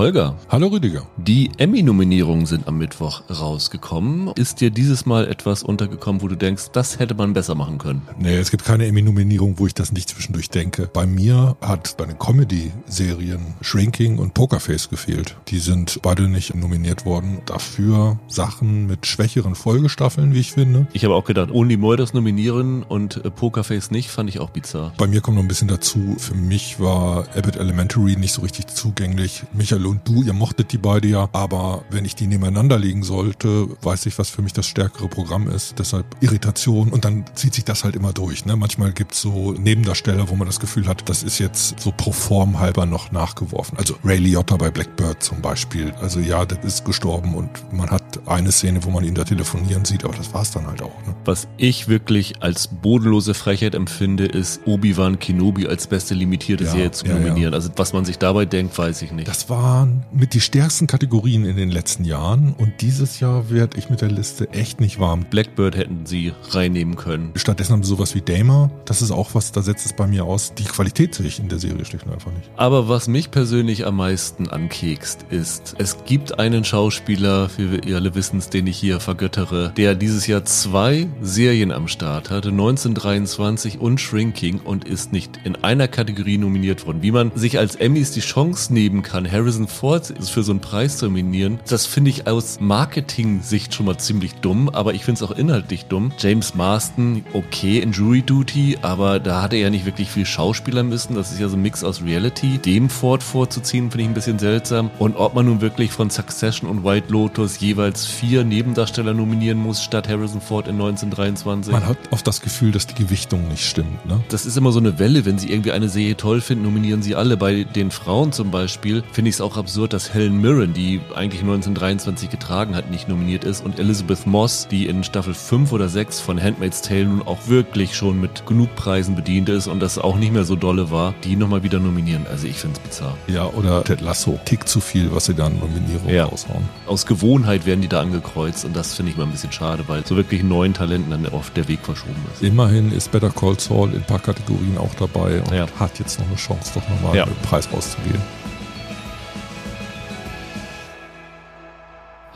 Holger. Hallo Rüdiger. Die Emmy-Nominierungen sind am Mittwoch rausgekommen. Ist dir dieses Mal etwas untergekommen, wo du denkst, das hätte man besser machen können? Nee, es gibt keine Emmy-Nominierung, wo ich das nicht zwischendurch denke. Bei mir hat bei den Comedy-Serien Shrinking und Pokerface gefehlt. Die sind beide nicht nominiert worden. Dafür Sachen mit schwächeren Folgestaffeln, wie ich finde. Ich habe auch gedacht, Only Murders nominieren und äh, Pokerface nicht, fand ich auch bizarr. Bei mir kommt noch ein bisschen dazu, für mich war Abbott Elementary nicht so richtig zugänglich. Michael und du, ihr mochtet die beide ja, aber wenn ich die nebeneinander legen sollte, weiß ich, was für mich das stärkere Programm ist. Deshalb Irritation und dann zieht sich das halt immer durch. Ne? Manchmal gibt's so Nebendarsteller, wo man das Gefühl hat, das ist jetzt so pro Form halber noch nachgeworfen. Also Ray Liotta bei Blackbird zum Beispiel. Also ja, das ist gestorben und man hat eine Szene, wo man ihn da telefonieren sieht, aber das war's dann halt auch. Ne? Was ich wirklich als bodenlose Frechheit empfinde, ist Obi-Wan Kenobi als beste limitierte Ja, Serie zu ja, ja. nominieren. Also was man sich dabei denkt, weiß ich nicht. Das waren mit die stärksten Kategorien in den letzten Jahren und dieses Jahr werde ich mit der Liste echt nicht warm. Blackbird hätten sie reinnehmen können. Stattdessen haben sie sowas wie Damer. Das ist auch was, da setzt es bei mir aus. Die Qualität sehe ich in der Serie schlicht und einfach nicht. Aber was mich persönlich am meisten ankekst, ist, es gibt einen Schauspieler, wie wir alle wissen, den ich hier vergöttere, der dieses Jahr zwei Serien am Start hatte, 1923 und Shrinking und ist nicht in einer Kategorie nominiert worden. Wie man sich als Emmys die Chance nehmen kann, Harrison Ford für so einen Preis zu nominieren, das finde ich aus Marketing-Sicht schon mal ziemlich dumm, aber ich finde es auch inhaltlich dumm. James Marston, okay, in Jury Duty, aber da hat er ja nicht wirklich viel Schauspieler müssen. Das ist ja so ein Mix aus Reality. Dem Ford vorzuziehen, finde ich ein bisschen seltsam. Und ob man nun wirklich von Succession und White Lotus jeweils vier Nebendarsteller nominieren muss, statt Harrison Ford in 1923. Man hat oft das Gefühl, dass die Gewichtung nicht stimmt. Ne? Das ist immer so eine Welle, wenn sie irgendwie eine Serie toll finden, nominieren sie alle. Bei den Frauen zum Beispiel finde ich es auch absurd, dass Helen Mirren, die eigentlich 1923 getragen hat, nicht nominiert ist und Elizabeth Moss, die in Staffel 5 oder 6 von Handmaid's Tale nun auch wirklich schon mit genug Preisen bedient ist und das auch nicht mehr so dolle war, die nochmal wieder nominieren. Also ich finde es bizarr. Ja, oder Ted Lasso. Tick zu viel, was sie dann Nominierung Ja. raushauen. Aus Gewohnheit werden die da angekreuzt und das finde ich mal ein bisschen schade, weil so wirklich neuen Talenten dann oft der Weg verschoben ist. Immerhin ist Better Call Saul in ein paar Kategorien auch dabei und Ja. hat jetzt noch eine Chance, doch nochmal Ja. einen Preis auszuwählen.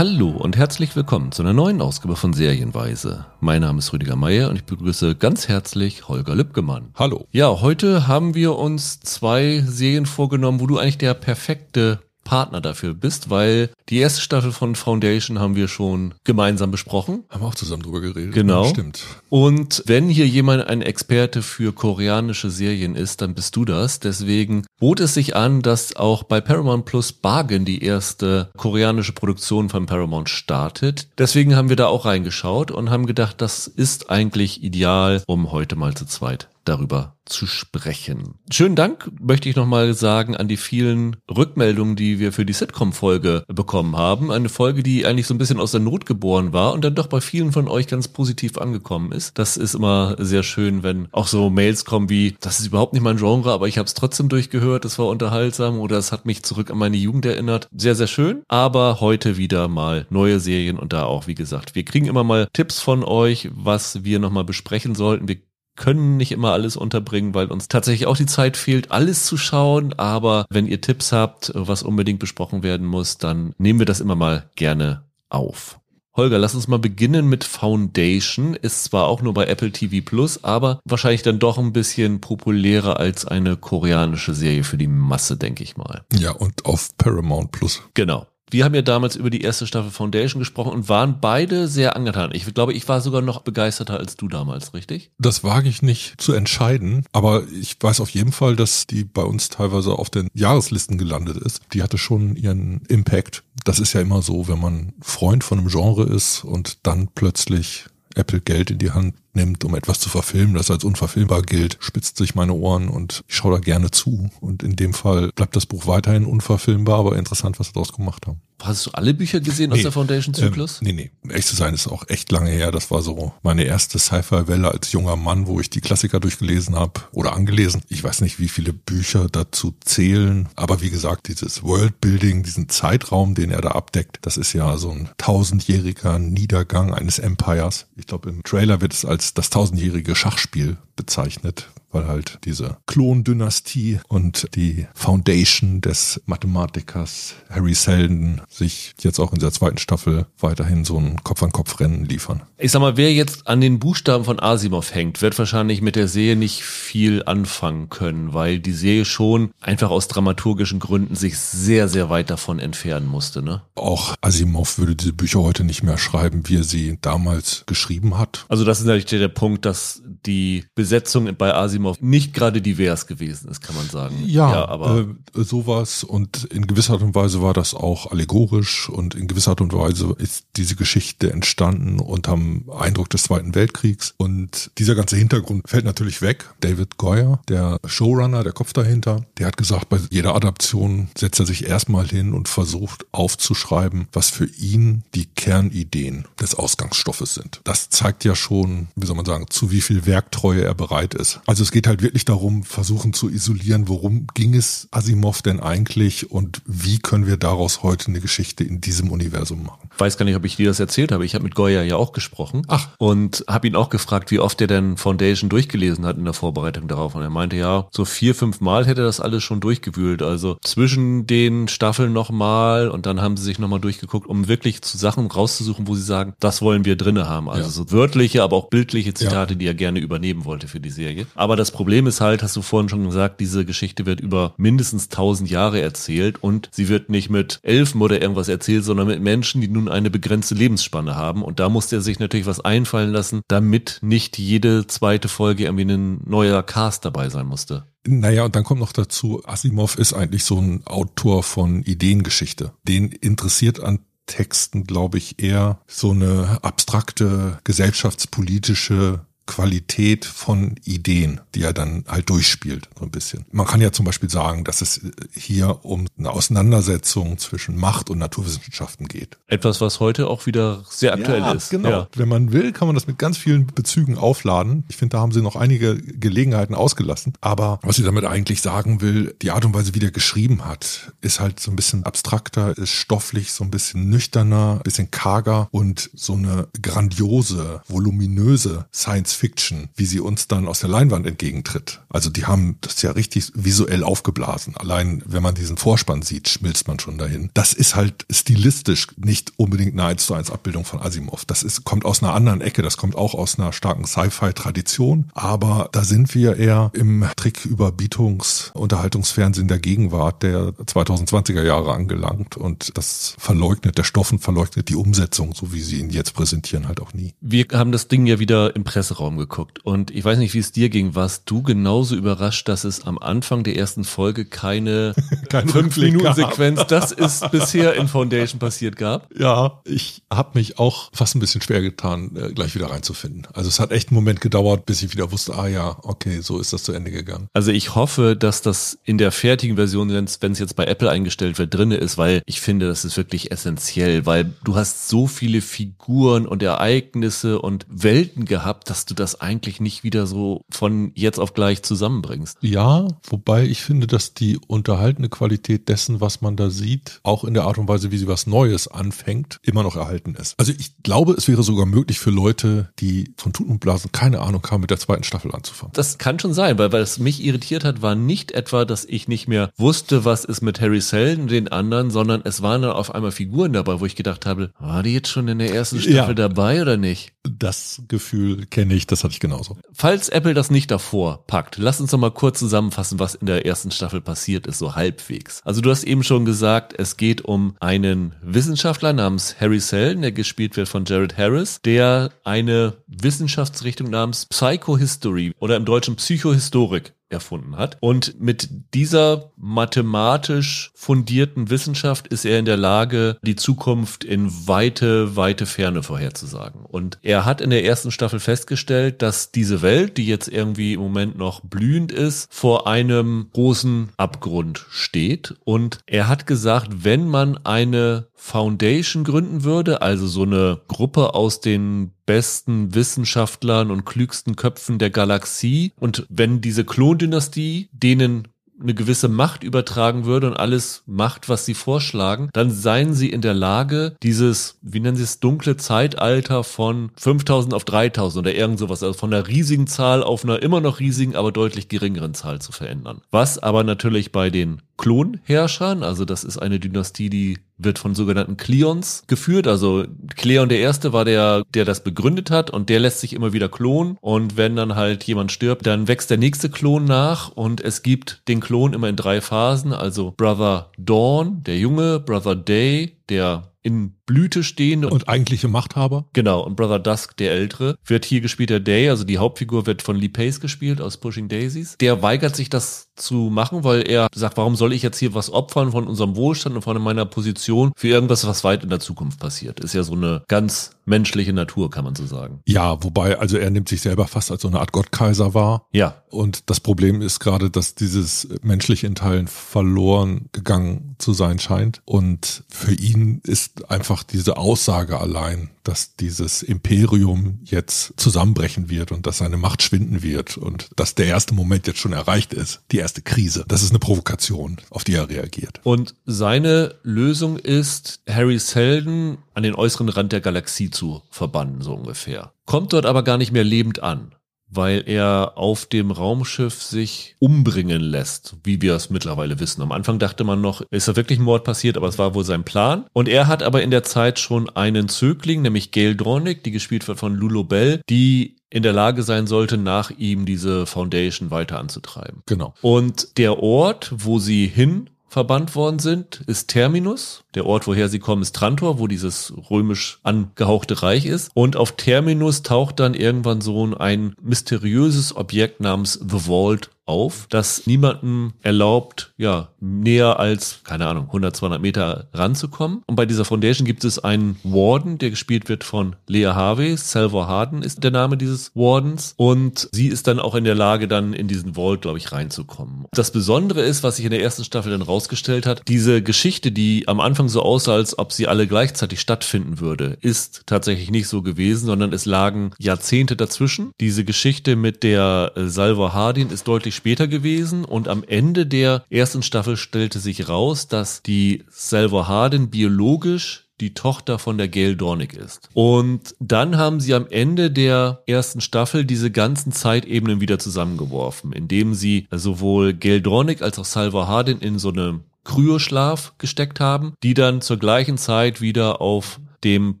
Hallo und herzlich willkommen zu einer neuen Ausgabe von Serienweise. Mein Name ist Rüdiger Meier und ich begrüße ganz herzlich Holger Lübgemann. Hallo. Ja, heute haben wir uns zwei Serien vorgenommen, wo du eigentlich der perfekte Partner dafür bist, weil die erste Staffel von Foundation haben wir schon gemeinsam besprochen. Haben wir auch zusammen drüber geredet. Genau. Stimmt. Und wenn hier jemand ein Experte für koreanische Serien ist, dann bist du das. Deswegen bot es sich an, dass auch bei Paramount Plus Bargain die erste koreanische Produktion von Paramount startet. Deswegen haben wir da auch reingeschaut und haben gedacht, das ist eigentlich ideal, um heute mal zu zweit darüber zu sprechen. Schönen Dank möchte ich nochmal sagen an die vielen Rückmeldungen, die wir für die Sitcom-Folge bekommen haben. Eine Folge, die eigentlich so ein bisschen aus der Not geboren war und dann doch bei vielen von euch ganz positiv angekommen ist. Das ist immer sehr schön, wenn auch so Mails kommen wie, das ist überhaupt nicht mein Genre, aber ich habe es trotzdem durchgehört, es war unterhaltsam oder es hat mich zurück an meine Jugend erinnert. Sehr, sehr schön. Aber heute wieder mal neue Serien und da auch, wie gesagt, wir kriegen immer mal Tipps von euch, was wir nochmal besprechen sollten. Wir können nicht immer alles unterbringen, weil uns tatsächlich auch die Zeit fehlt, alles zu schauen. Aber wenn ihr Tipps habt, was unbedingt besprochen werden muss, dann nehmen wir das immer mal gerne auf. Holger, lass uns mal beginnen mit Foundation. Ist zwar auch nur bei Apple TV Plus, aber wahrscheinlich dann doch ein bisschen populärer als eine koreanische Serie für die Masse, denke ich mal. Ja, und auf Paramount Plus. Genau. Wir haben ja damals über die erste Staffel Foundation gesprochen und waren beide sehr angetan. Ich glaube, ich war sogar noch begeisterter als du damals, richtig? Das wage ich nicht zu entscheiden, aber ich weiß auf jeden Fall, dass die bei uns teilweise auf den Jahreslisten gelandet ist. Die hatte schon ihren Impact. Das ist ja immer so, wenn man Freund von einem Genre ist und dann plötzlich Apple Geld in die Hand nimmt, um etwas zu verfilmen, das als unverfilmbar gilt, spitzt sich meine Ohren und ich schaue da gerne zu. Und in dem Fall bleibt das Buch weiterhin unverfilmbar, aber interessant, was sie daraus gemacht haben. Hast du alle Bücher gesehen aus Nee, der Foundation-Zyklus? Ähm, nee, nee. Um ehrlich zu sein, ist auch echt lange her. Das war so meine erste Sci-Fi-Welle als junger Mann, wo ich die Klassiker durchgelesen habe oder angelesen. Ich weiß nicht, wie viele Bücher dazu zählen. Aber wie gesagt, dieses Worldbuilding, diesen Zeitraum, den er da abdeckt, das ist ja so ein tausendjähriger Niedergang eines Empires. Ich glaube, im Trailer wird es als das tausendjährige Schachspiel bezeichnet, weil halt diese Klondynastie und die Foundation des Mathematikers Harry Seldon sich jetzt auch in der zweiten Staffel weiterhin so ein Kopf-an-Kopf-Rennen liefern. Ich sag mal, wer jetzt an den Buchstaben von Asimov hängt, wird wahrscheinlich mit der Serie nicht viel anfangen können, weil die Serie schon einfach aus dramaturgischen Gründen sich sehr, sehr weit davon entfernen musste. Ne? Auch Asimov würde diese Bücher heute nicht mehr schreiben, wie er sie damals geschrieben hat. Also das ist natürlich der Punkt, dass die Besetzung bei Asimov nicht gerade divers gewesen ist, kann man sagen. Ja, ja aber äh, sowas und in gewisser Art und Weise war das auch allegorisch und in gewisser Art und Weise ist diese Geschichte entstanden unterm Eindruck des Zweiten Weltkriegs und dieser ganze Hintergrund fällt natürlich weg. David Goyer, der Showrunner, der Kopf dahinter, der hat gesagt, bei jeder Adaption setzt er sich erstmal hin und versucht aufzuschreiben, was für ihn die Kernideen des Ausgangsstoffes sind. Das zeigt ja schon, wie soll man sagen, zu wie viel Werktreue er bereit ist. Also es geht halt wirklich darum, versuchen zu isolieren, worum ging es Asimov denn eigentlich und wie können wir daraus heute eine Geschichte in diesem Universum machen. Ich weiß gar nicht, ob ich dir das erzählt habe. Ich habe mit Goya ja auch gesprochen. Ach. Und habe ihn auch gefragt, wie oft er denn Foundation durchgelesen hat in der Vorbereitung darauf. Und er meinte, ja, so vier, fünf Mal hätte er das alles schon durchgewühlt. Also zwischen den Staffeln nochmal und dann haben sie sich nochmal durchgeguckt, um wirklich zu Sachen rauszusuchen, wo sie sagen, das wollen wir drinne haben. Also ja. so wörtliche, aber auch bildliche Zitate, ja. die er gerne übernehmen wollte für die Serie. Aber das Problem ist halt, hast du vorhin schon gesagt, diese Geschichte wird über mindestens tausend Jahre erzählt und sie wird nicht mit Elfen oder irgendwas erzählt, sondern mit Menschen, die nun eine begrenzte Lebensspanne haben. Und da musste er sich natürlich was einfallen lassen, damit nicht jede zweite Folge irgendwie ein neuer Cast dabei sein musste. Naja, und dann kommt noch dazu, Asimov ist eigentlich so ein Autor von Ideengeschichte. Den interessiert an Texten, glaube ich, eher so eine abstrakte gesellschaftspolitische Qualität von Ideen, die er dann halt durchspielt, so ein bisschen. Man kann ja zum Beispiel sagen, dass es hier um eine Auseinandersetzung zwischen Macht und Naturwissenschaften geht. Etwas, was heute auch wieder sehr aktuell ja, ist. Genau. Ja. Wenn man will, kann man das mit ganz vielen Bezügen aufladen. Ich finde, da haben sie noch einige Gelegenheiten ausgelassen. Aber was sie damit eigentlich sagen will, die Art und Weise, wie der geschrieben hat, ist halt so ein bisschen abstrakter, ist stofflich so ein bisschen nüchterner, ein bisschen karger und so eine grandiose, voluminöse Science Fiction, wie sie uns dann aus der Leinwand entgegentritt. Also die haben das ja richtig visuell aufgeblasen. Allein wenn man diesen Vorspann sieht, schmilzt man schon dahin. Das ist halt stilistisch nicht unbedingt eine 1 zu 1 Abbildung von Asimov. Das ist, kommt aus einer anderen Ecke. Das kommt auch aus einer starken Sci-Fi-Tradition. Aber da sind wir eher im Tricküberbietungs-, Unterhaltungsfernsehen der Gegenwart der 2020er Jahre angelangt. Und das verleugnet, der Stoffen verleugnet die Umsetzung, so wie sie ihn jetzt präsentieren, halt auch nie. Wir haben das Ding ja wieder im Presseraum Raum geguckt. Und ich weiß nicht, wie es dir ging. Warst du genauso überrascht, dass es am Anfang der ersten Folge keine, keine fünf Minuten Sequenz, das ist bisher in Foundation passiert gab? Ja, ich habe mich auch fast ein bisschen schwer getan, äh, gleich wieder reinzufinden. Also es hat echt einen Moment gedauert, bis ich wieder wusste, ah ja, okay, so ist das zu Ende gegangen. Also ich hoffe, dass das in der fertigen Version, wenn es jetzt bei Apple eingestellt wird, drinne ist, weil ich finde, das ist wirklich essentiell, weil du hast so viele Figuren und Ereignisse und Welten gehabt, dass du das eigentlich nicht wieder so von jetzt auf gleich zusammenbringst. Ja, wobei ich finde, dass die unterhaltene Qualität dessen, was man da sieht, auch in der Art und Weise, wie sie was Neues anfängt, immer noch erhalten ist. Also ich glaube, es wäre sogar möglich für Leute, die von Tuten und Blasen keine Ahnung haben, mit der zweiten Staffel anzufangen. Das kann schon sein, weil, es mich irritiert hat, war nicht etwa, dass ich nicht mehr wusste, was ist mit Harry Seldon und den anderen, sondern es waren dann auf einmal Figuren dabei, wo ich gedacht habe, war die jetzt schon in der ersten Staffel ja. dabei oder nicht? Das Gefühl kenne ich, das hatte ich genauso. Falls Apple das nicht davor packt, lass uns doch mal kurz zusammenfassen, was in der ersten Staffel passiert ist, so halbwegs. Also du hast eben schon gesagt, es geht um einen Wissenschaftler namens Harry Seldon, der gespielt wird von Jared Harris, der eine Wissenschaftsrichtung namens Psychohistory oder im Deutschen Psychohistorik erfunden hat. Und mit dieser mathematisch fundierten Wissenschaft ist er in der Lage, die Zukunft in weite, weite Ferne vorherzusagen. Und er hat in der ersten Staffel festgestellt, dass diese Welt, die jetzt irgendwie im Moment noch blühend ist, vor einem großen Abgrund steht. Und er hat gesagt, wenn man eine Foundation gründen würde, also so eine Gruppe aus den besten Wissenschaftlern und klügsten Köpfen der Galaxie. Und wenn diese Klondynastie denen eine gewisse Macht übertragen würde und alles macht, was sie vorschlagen, dann seien sie in der Lage, dieses, wie nennen sie es, dunkle Zeitalter von 5000 auf 3000 oder irgend sowas, also von einer riesigen Zahl auf einer immer noch riesigen, aber deutlich geringeren Zahl zu verändern. Was aber natürlich bei den Klonherrschern, also das ist eine Dynastie, die wird von sogenannten Kleons geführt. Also Kleon der Erste war der, der das begründet hat und der lässt sich immer wieder klonen. Und wenn dann halt jemand stirbt, dann wächst der nächste Klon nach und es gibt den Klon immer in drei Phasen. Also Brother Dawn, der Junge, Brother Day, der in Blüte stehende und eigentliche Machthaber. Genau, und Brother Dusk, der Ältere, wird hier gespielt der Day, also die Hauptfigur wird von Lee Pace gespielt aus Pushing Daisies. Der weigert sich das zu machen, weil er sagt, warum soll ich jetzt hier was opfern von unserem Wohlstand und von meiner Position für irgendwas, was weit in der Zukunft passiert. Ist ja so eine ganz menschliche Natur, kann man so sagen. Ja, wobei, also er nimmt sich selber fast als so eine Art Gottkaiser wahr. Ja. Und das Problem ist gerade, dass dieses menschliche in Teilen verloren gegangen zu sein scheint. Und für ihn ist einfach diese Aussage allein, dass dieses Imperium jetzt zusammenbrechen wird und dass seine Macht schwinden wird und dass der erste Moment jetzt schon erreicht ist, die erste Krise. Das ist eine Provokation, auf die er reagiert. Und seine Lösung ist, Harry Seldon an den äußeren Rand der Galaxie zu verbannen, so ungefähr. Kommt dort aber gar nicht mehr lebend an weil er auf dem Raumschiff sich umbringen lässt, wie wir es mittlerweile wissen. Am Anfang dachte man noch, ist da wirklich ein Mord passiert, aber es war wohl sein Plan. Und er hat aber in der Zeit schon einen Zögling, nämlich Gail Dornick, die gespielt wird von Lulo Bell, die in der Lage sein sollte, nach ihm diese Foundation weiter anzutreiben. Genau. Und der Ort, wo sie hin verbannt worden sind, ist Terminus. Der Ort, woher sie kommen, ist Trantor, wo dieses römisch angehauchte Reich ist. Und auf Terminus taucht dann irgendwann so ein mysteriöses Objekt namens The Vault auf, das niemandem erlaubt, ja, näher als, keine Ahnung, 100, 200 Meter ranzukommen. Und bei dieser Foundation gibt es einen Warden, der gespielt wird von Lea Harvey. Salvor Harden ist der Name dieses Wardens. Und sie ist dann auch in der Lage, dann in diesen Vault, glaube ich, reinzukommen. Das Besondere ist, was sich in der ersten Staffel dann rausgestellt hat, diese Geschichte, die am Anfang so aussah, als ob sie alle gleichzeitig stattfinden würde, ist tatsächlich nicht so gewesen, sondern es lagen Jahrzehnte dazwischen. Diese Geschichte mit der äh, Salvor Hardin ist deutlich später gewesen und am Ende der ersten Staffel stellte sich raus, dass die Salvor Hardin biologisch die Tochter von der Gail Dornick ist. Und dann haben sie am Ende der ersten Staffel diese ganzen Zeitebenen wieder zusammengeworfen, indem sie sowohl Gail Dornick als auch Salvor Hardin in so eine Kryoschlaf gesteckt haben, die dann zur gleichen Zeit wieder auf dem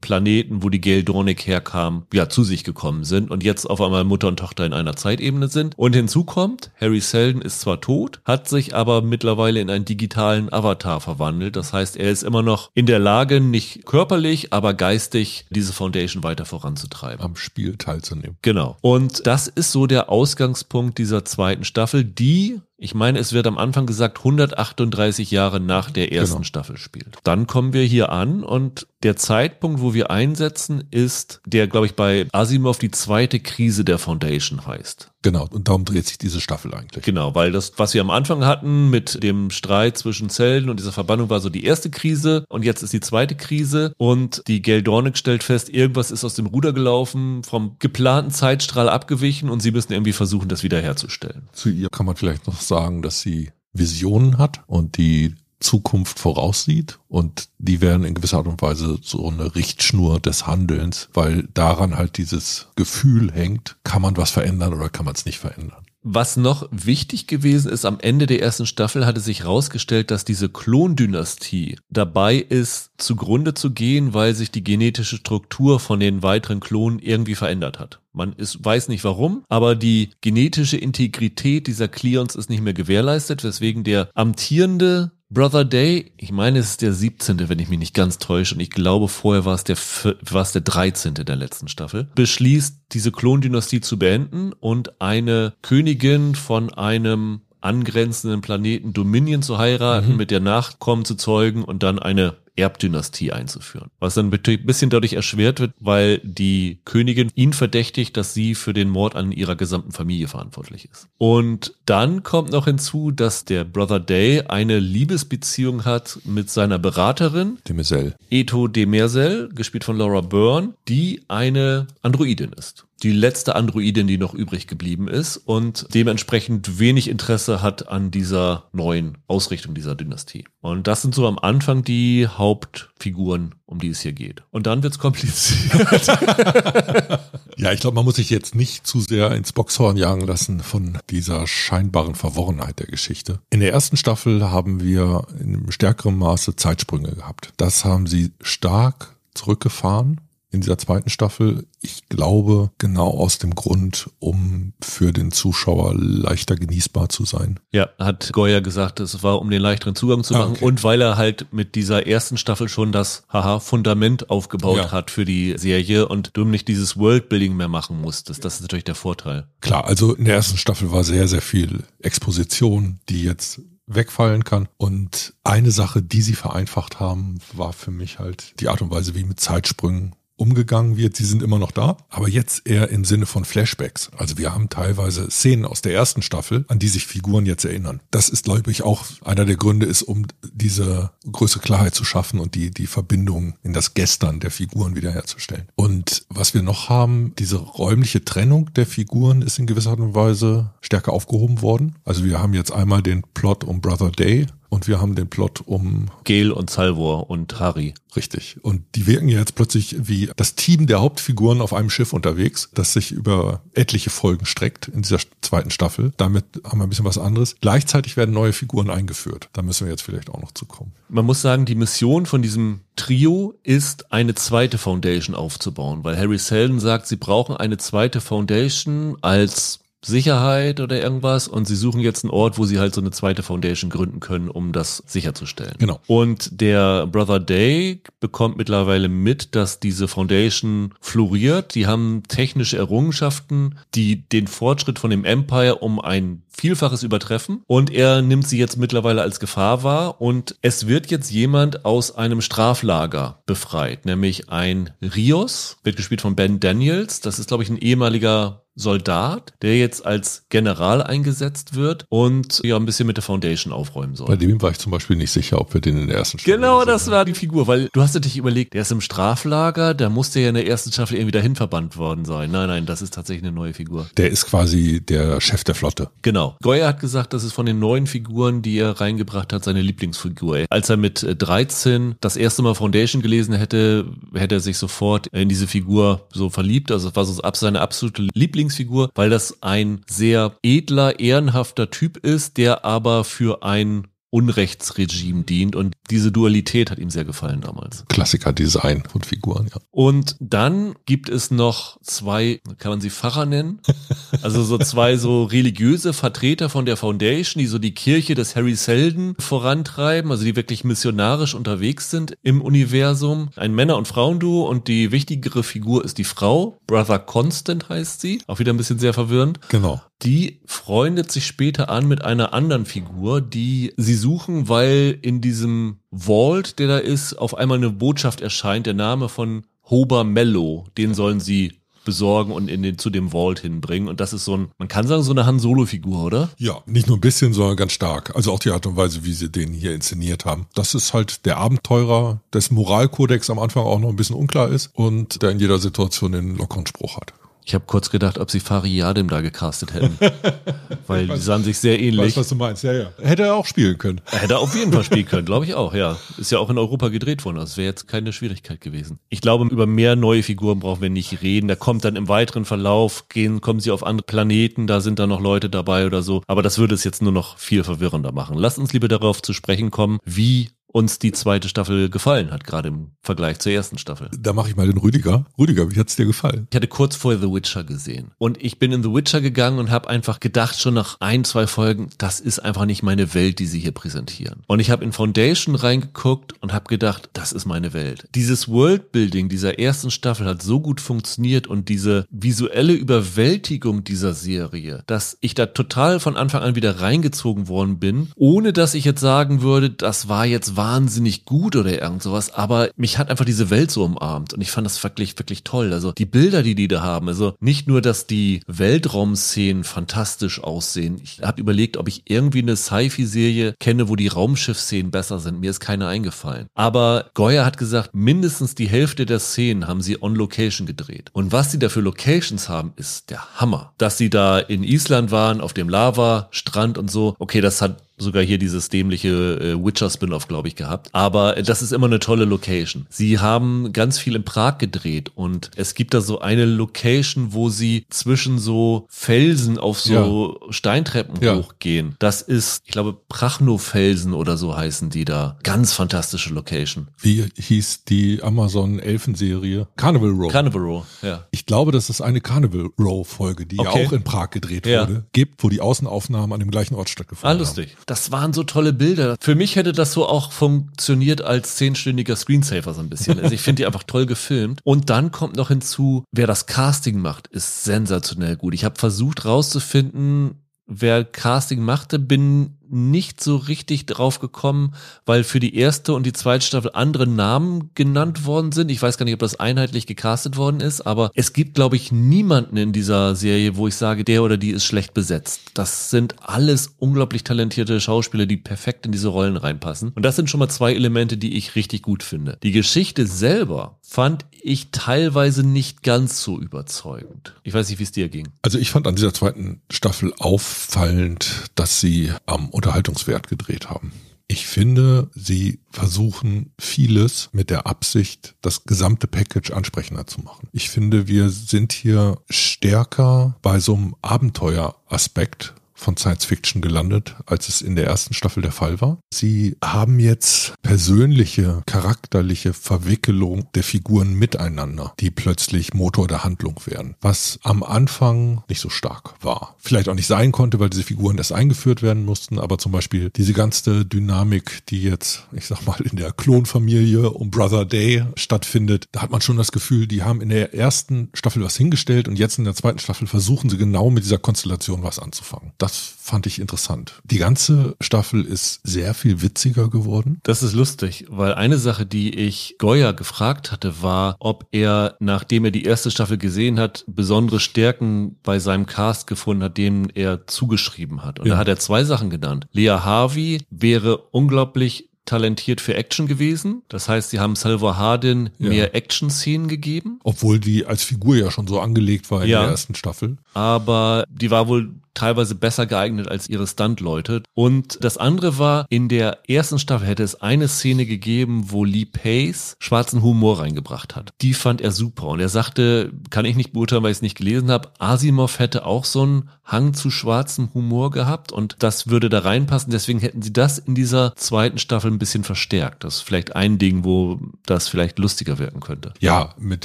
Planeten, wo die Geldronik herkam, ja, zu sich gekommen sind und jetzt auf einmal Mutter und Tochter in einer Zeitebene sind. Und hinzu kommt, Harry Seldon ist zwar tot, hat sich aber mittlerweile in einen digitalen Avatar verwandelt. Das heißt, er ist immer noch in der Lage, nicht körperlich, aber geistig diese Foundation weiter voranzutreiben. Am Spiel teilzunehmen. Genau. Und das ist so der Ausgangspunkt dieser zweiten Staffel, die ich meine, es wird am Anfang gesagt, 138 Jahre nach der ersten genau. Staffel spielt. Dann kommen wir hier an und der Zeitpunkt, wo wir einsetzen, ist der, glaube ich, bei Asimov die zweite Krise der Foundation heißt. Genau, und darum dreht sich diese Staffel eigentlich. Genau, weil das, was wir am Anfang hatten mit dem Streit zwischen Zelden und dieser Verbannung war so die erste Krise und jetzt ist die zweite Krise und die Geldornik stellt fest, irgendwas ist aus dem Ruder gelaufen, vom geplanten Zeitstrahl abgewichen und sie müssen irgendwie versuchen, das wiederherzustellen. Zu ihr kann man vielleicht noch sagen, dass sie Visionen hat und die Zukunft voraussieht und die werden in gewisser Art und Weise so eine Richtschnur des Handelns, weil daran halt dieses Gefühl hängt, kann man was verändern oder kann man es nicht verändern. Was noch wichtig gewesen ist, am Ende der ersten Staffel hatte sich herausgestellt, dass diese Klondynastie dabei ist, zugrunde zu gehen, weil sich die genetische Struktur von den weiteren Klonen irgendwie verändert hat. Man ist, weiß nicht warum, aber die genetische Integrität dieser Cleons ist nicht mehr gewährleistet, weswegen der amtierende Brother Day, ich meine, es ist der 17., wenn ich mich nicht ganz täusche, und ich glaube, vorher war es der, war es der 13. der letzten Staffel, beschließt, diese Klondynastie zu beenden und eine Königin von einem angrenzenden Planeten Dominion zu heiraten, mhm. mit der Nachkommen zu zeugen und dann eine Erbdynastie einzuführen. Was dann ein bisschen dadurch erschwert wird, weil die Königin ihn verdächtigt, dass sie für den Mord an ihrer gesamten Familie verantwortlich ist. Und dann kommt noch hinzu, dass der Brother Day eine Liebesbeziehung hat mit seiner Beraterin. Demerzel. Eto Demerzel, gespielt von Laura Byrne, die eine Androidin ist die letzte Androidin, die noch übrig geblieben ist und dementsprechend wenig Interesse hat an dieser neuen Ausrichtung dieser Dynastie. Und das sind so am Anfang die Hauptfiguren, um die es hier geht. Und dann wird's kompliziert. ja, ich glaube, man muss sich jetzt nicht zu sehr ins Boxhorn jagen lassen von dieser scheinbaren Verworrenheit der Geschichte. In der ersten Staffel haben wir in stärkerem Maße Zeitsprünge gehabt. Das haben sie stark zurückgefahren in dieser zweiten Staffel. Ich glaube, genau aus dem Grund, um für den Zuschauer leichter genießbar zu sein. Ja, hat Goya gesagt, es war, um den leichteren Zugang zu ah, machen okay. und weil er halt mit dieser ersten Staffel schon das, haha, Fundament aufgebaut ja. hat für die Serie und du nicht dieses Worldbuilding mehr machen musstest. Das ist natürlich der Vorteil. Klar, also in der ersten Staffel war sehr, sehr viel Exposition, die jetzt wegfallen kann. Und eine Sache, die sie vereinfacht haben, war für mich halt die Art und Weise, wie mit Zeitsprüngen umgegangen wird. Sie sind immer noch da, aber jetzt eher im Sinne von Flashbacks. Also wir haben teilweise Szenen aus der ersten Staffel, an die sich Figuren jetzt erinnern. Das ist, glaube ich, auch einer der Gründe ist, um diese größere Klarheit zu schaffen und die, die Verbindung in das Gestern der Figuren wiederherzustellen. Und was wir noch haben, diese räumliche Trennung der Figuren ist in gewisser Art und Weise stärker aufgehoben worden. Also wir haben jetzt einmal den Plot um Brother Day, und wir haben den Plot um Gel und Salvor und Harry. Richtig. Und die wirken ja jetzt plötzlich wie das Team der Hauptfiguren auf einem Schiff unterwegs, das sich über etliche Folgen streckt in dieser zweiten Staffel. Damit haben wir ein bisschen was anderes. Gleichzeitig werden neue Figuren eingeführt. Da müssen wir jetzt vielleicht auch noch zu kommen. Man muss sagen, die Mission von diesem Trio ist, eine zweite Foundation aufzubauen, weil Harry Seldon sagt, sie brauchen eine zweite Foundation als Sicherheit oder irgendwas und sie suchen jetzt einen Ort, wo sie halt so eine zweite Foundation gründen können, um das sicherzustellen. Genau. Und der Brother Day bekommt mittlerweile mit, dass diese Foundation floriert. Die haben technische Errungenschaften, die den Fortschritt von dem Empire um ein Vielfaches übertreffen und er nimmt sie jetzt mittlerweile als Gefahr wahr und es wird jetzt jemand aus einem Straflager befreit, nämlich ein Rios, wird gespielt von Ben Daniels. Das ist, glaube ich, ein ehemaliger Soldat, der jetzt als General eingesetzt wird und ja ein bisschen mit der Foundation aufräumen soll. Bei dem war ich zum Beispiel nicht sicher, ob wir den in der ersten Staffel Genau, das war die Figur, weil du hast dir dich überlegt, der ist im Straflager, da musste ja in der ersten Staffel irgendwie dahin verbannt worden sein. Nein, nein, das ist tatsächlich eine neue Figur. Der ist quasi der Chef der Flotte. Genau. Goya hat gesagt, das ist von den neuen Figuren, die er reingebracht hat, seine Lieblingsfigur. Als er mit 13 das erste Mal Foundation gelesen hätte, hätte er sich sofort in diese Figur so verliebt. Also es war so seine absolute Lieblings Lieblingsfigur, weil das ein sehr edler, ehrenhafter Typ ist, der aber für ein Unrechtsregime dient und diese Dualität hat ihm sehr gefallen damals. Klassiker-Design von Figuren, ja. Und dann gibt es noch zwei, kann man sie Pfarrer nennen? Also so zwei so religiöse Vertreter von der Foundation, die so die Kirche des Harry Seldon vorantreiben, also die wirklich missionarisch unterwegs sind im Universum. Ein Männer- und Frauenduo und die wichtigere Figur ist die Frau. Brother Constant heißt sie. Auch wieder ein bisschen sehr verwirrend. Genau. Die freundet sich später an mit einer anderen Figur, die sie suchen, weil in diesem Vault, der da ist, auf einmal eine Botschaft erscheint, der Name von Hober Mello. Den sollen sie besorgen und in den, zu dem Vault hinbringen. Und das ist so ein, man kann sagen, so eine Han Solo-Figur, oder? Ja, nicht nur ein bisschen, sondern ganz stark. Also auch die Art und Weise, wie sie den hier inszeniert haben. Das ist halt der Abenteurer, dessen Moralkodex am Anfang auch noch ein bisschen unklar ist und der in jeder Situation den lockeren Spruch hat. Ich habe kurz gedacht, ob sie Fari Yadim da gecastet hätten. Weil die sahen sich sehr ähnlich. Weiß, was du meinst, ja, ja. Hätte er auch spielen können. Er hätte auf jeden Fall spielen können, glaube ich auch, ja. Ist ja auch in Europa gedreht worden. Das wäre jetzt keine Schwierigkeit gewesen. Ich glaube, über mehr neue Figuren brauchen wir nicht reden. Da kommt dann im weiteren Verlauf, gehen, kommen sie auf andere Planeten, da sind dann noch Leute dabei oder so. Aber das würde es jetzt nur noch viel verwirrender machen. Lass uns lieber darauf zu sprechen kommen, wie uns die zweite Staffel gefallen hat, gerade im Vergleich zur ersten Staffel. Da mache ich mal den Rüdiger. Rüdiger, wie hat's dir gefallen? Ich hatte kurz vorher The Witcher gesehen und ich bin in The Witcher gegangen und habe einfach gedacht, schon nach ein, zwei Folgen, das ist einfach nicht meine Welt, die sie hier präsentieren. Und ich habe in Foundation reingeguckt und habe gedacht, das ist meine Welt. Dieses Worldbuilding dieser ersten Staffel hat so gut funktioniert und diese visuelle Überwältigung dieser Serie, dass ich da total von Anfang an wieder reingezogen worden bin, ohne dass ich jetzt sagen würde, das war jetzt wahnsinnig gut oder irgend sowas, aber mich hat einfach diese Welt so umarmt und ich fand das wirklich, wirklich toll. Also die Bilder, die die da haben, also nicht nur, dass die Weltraumszenen fantastisch aussehen. Ich habe überlegt, ob ich irgendwie eine Sci-Fi-Serie kenne, wo die Raumschiff-Szenen besser sind. Mir ist keine eingefallen. Aber Goya hat gesagt, mindestens die Hälfte der Szenen haben sie on Location gedreht. Und was sie da für Locations haben, ist der Hammer. Dass sie da in Island waren, auf dem Lava-Strand und so, okay, das hat sogar hier dieses dämliche äh, Witcher-Spin-off, glaube ich, gehabt. Aber äh, das ist immer eine tolle Location. Sie haben ganz viel in Prag gedreht und es gibt da so eine Location, wo sie zwischen so Felsen auf so ja. Steintreppen ja. hochgehen. Das ist, ich glaube, Prachno-Felsen oder so heißen die da. Ganz fantastische Location. Wie hieß die Amazon-Elfenserie? Carnival Row. Carnival Row, ja. Ich glaube, dass es eine Carnival Row-Folge, die okay. ja auch in Prag gedreht ja. wurde, gibt, wo die Außenaufnahmen an dem gleichen Ort stattgefunden ah, lustig. haben das waren so tolle Bilder. Für mich hätte das so auch funktioniert als zehnstündiger Screensaver so ein bisschen. Also ich finde die einfach toll gefilmt. Und dann kommt noch hinzu, wer das Casting macht, ist sensationell gut. Ich habe versucht rauszufinden, wer Casting machte, bin nicht so richtig drauf gekommen, weil für die erste und die zweite Staffel andere Namen genannt worden sind. Ich weiß gar nicht, ob das einheitlich gecastet worden ist, aber es gibt, glaube ich, niemanden in dieser Serie, wo ich sage, der oder die ist schlecht besetzt. Das sind alles unglaublich talentierte Schauspieler, die perfekt in diese Rollen reinpassen. Und das sind schon mal zwei Elemente, die ich richtig gut finde. Die Geschichte selber fand ich teilweise nicht ganz so überzeugend. Ich weiß nicht, wie es dir ging. Also ich fand an dieser zweiten Staffel auffallend, dass sie am Unterhaltungswert gedreht haben. Ich finde, sie versuchen vieles mit der Absicht, das gesamte Package ansprechender zu machen. Ich finde, wir sind hier stärker bei so einem Abenteueraspekt von Science Fiction gelandet, als es in der ersten Staffel der Fall war. Sie haben jetzt persönliche, charakterliche Verwickelung der Figuren miteinander, die plötzlich Motor der Handlung werden, was am Anfang nicht so stark war. Vielleicht auch nicht sein konnte, weil diese Figuren erst eingeführt werden mussten, aber zum Beispiel diese ganze Dynamik, die jetzt, ich sag mal, in der Klonfamilie um Brother Day stattfindet, da hat man schon das Gefühl, die haben in der ersten Staffel was hingestellt und jetzt in der zweiten Staffel versuchen sie genau mit dieser Konstellation was anzufangen. Das das fand ich interessant. Die ganze Staffel ist sehr viel witziger geworden. Das ist lustig, weil eine Sache, die ich Goya gefragt hatte, war, ob er, nachdem er die erste Staffel gesehen hat, besondere Stärken bei seinem Cast gefunden hat, denen er zugeschrieben hat. Und ja. da hat er zwei Sachen genannt. Lea Harvey wäre unglaublich talentiert für Action gewesen. Das heißt, sie haben Salva Hardin ja. mehr Action-Szenen gegeben. Obwohl die als Figur ja schon so angelegt war in ja. der ersten Staffel. Aber die war wohl teilweise besser geeignet als ihre Stunt-Leute. Und das andere war, in der ersten Staffel hätte es eine Szene gegeben, wo Lee Pace schwarzen Humor reingebracht hat. Die fand er super. Und er sagte, kann ich nicht beurteilen, weil ich es nicht gelesen habe, Asimov hätte auch so einen Hang zu schwarzem Humor gehabt und das würde da reinpassen. Deswegen hätten sie das in dieser zweiten Staffel ein bisschen verstärkt. Das ist vielleicht ein Ding, wo das vielleicht lustiger wirken könnte. Ja, mit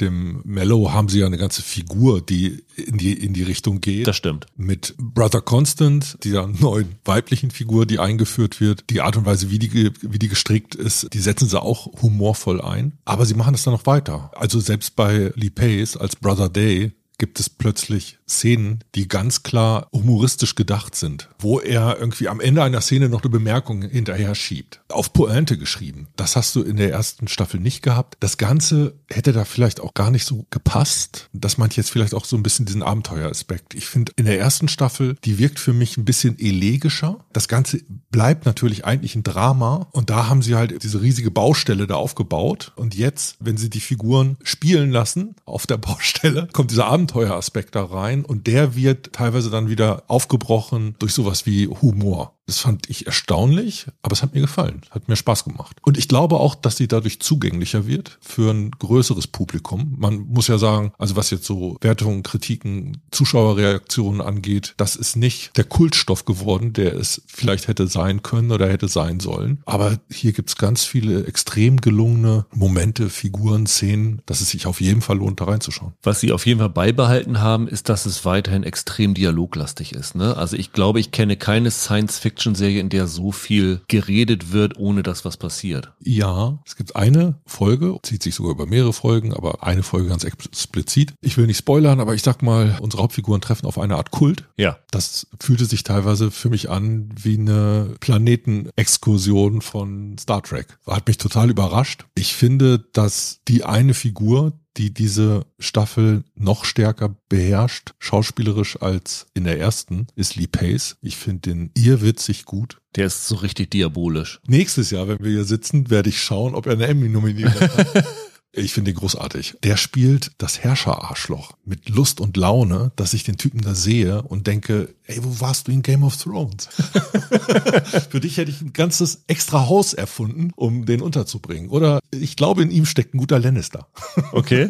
dem Mellow haben sie ja eine ganze Figur, die in die, in die Richtung geht. Das stimmt. Mit Brother Constant, dieser neuen weiblichen Figur, die eingeführt wird, die Art und Weise, wie die, wie die gestrickt ist, die setzen sie auch humorvoll ein. Aber sie machen es dann noch weiter. Also selbst bei Lee Pace als Brother Day gibt es plötzlich Szenen, die ganz klar humoristisch gedacht sind, wo er irgendwie am Ende einer Szene noch eine Bemerkung hinterher schiebt. Auf Pointe geschrieben. Das hast du in der ersten Staffel nicht gehabt. Das Ganze hätte da vielleicht auch gar nicht so gepasst. Das meint jetzt vielleicht auch so ein bisschen diesen Abenteueraspekt. Ich finde, in der ersten Staffel, die wirkt für mich ein bisschen elegischer. Das Ganze bleibt natürlich eigentlich ein Drama und da haben sie halt diese riesige Baustelle da aufgebaut und jetzt, wenn sie die Figuren spielen lassen auf der Baustelle, kommt dieser Abenteueraspekt da rein und der wird teilweise dann wieder aufgebrochen durch sowas wie Humor. Das fand ich erstaunlich, aber es hat mir gefallen, hat mir Spaß gemacht. Und ich glaube auch, dass sie dadurch zugänglicher wird für ein größeres Publikum. Man muss ja sagen, also was jetzt so Wertungen, Kritiken, Zuschauerreaktionen angeht, das ist nicht der Kultstoff geworden, der es vielleicht hätte sein können oder hätte sein sollen. Aber hier gibt's ganz viele extrem gelungene Momente, Figuren, Szenen, dass es sich auf jeden Fall lohnt, da reinzuschauen. Was sie auf jeden Fall beibehalten haben, ist, dass es weiterhin extrem dialoglastig ist. Ne? Also ich glaube, ich kenne keine Science-Fiction Science-Fiction-Serie, in der so viel geredet wird, ohne dass was passiert. Ja, es gibt eine Folge, zieht sich sogar über mehrere Folgen, aber eine Folge ganz explizit. Ich will nicht spoilern, aber ich sag mal, unsere Hauptfiguren treffen auf eine Art Kult. Ja. Das fühlte sich teilweise für mich an wie eine Planetenexkursion von Star Trek. Hat mich total überrascht. Ich finde, dass die eine Figur, die diese Staffel noch stärker beherrscht, schauspielerisch als in der ersten, ist Lee Pace. Ich finde den irrwitzig gut. Der ist so richtig diabolisch. Nächstes Jahr, wenn wir hier sitzen, werde ich schauen, ob er eine Emmy nominiert hat. Ich finde ihn großartig. Der spielt das Herrscher-Arschloch mit Lust und Laune, dass ich den Typen da sehe und denke, ey, wo warst du in Game of Thrones? Für dich hätte ich ein ganzes extra Haus erfunden, um den unterzubringen. Oder ich glaube, in ihm steckt ein guter Lannister. Okay.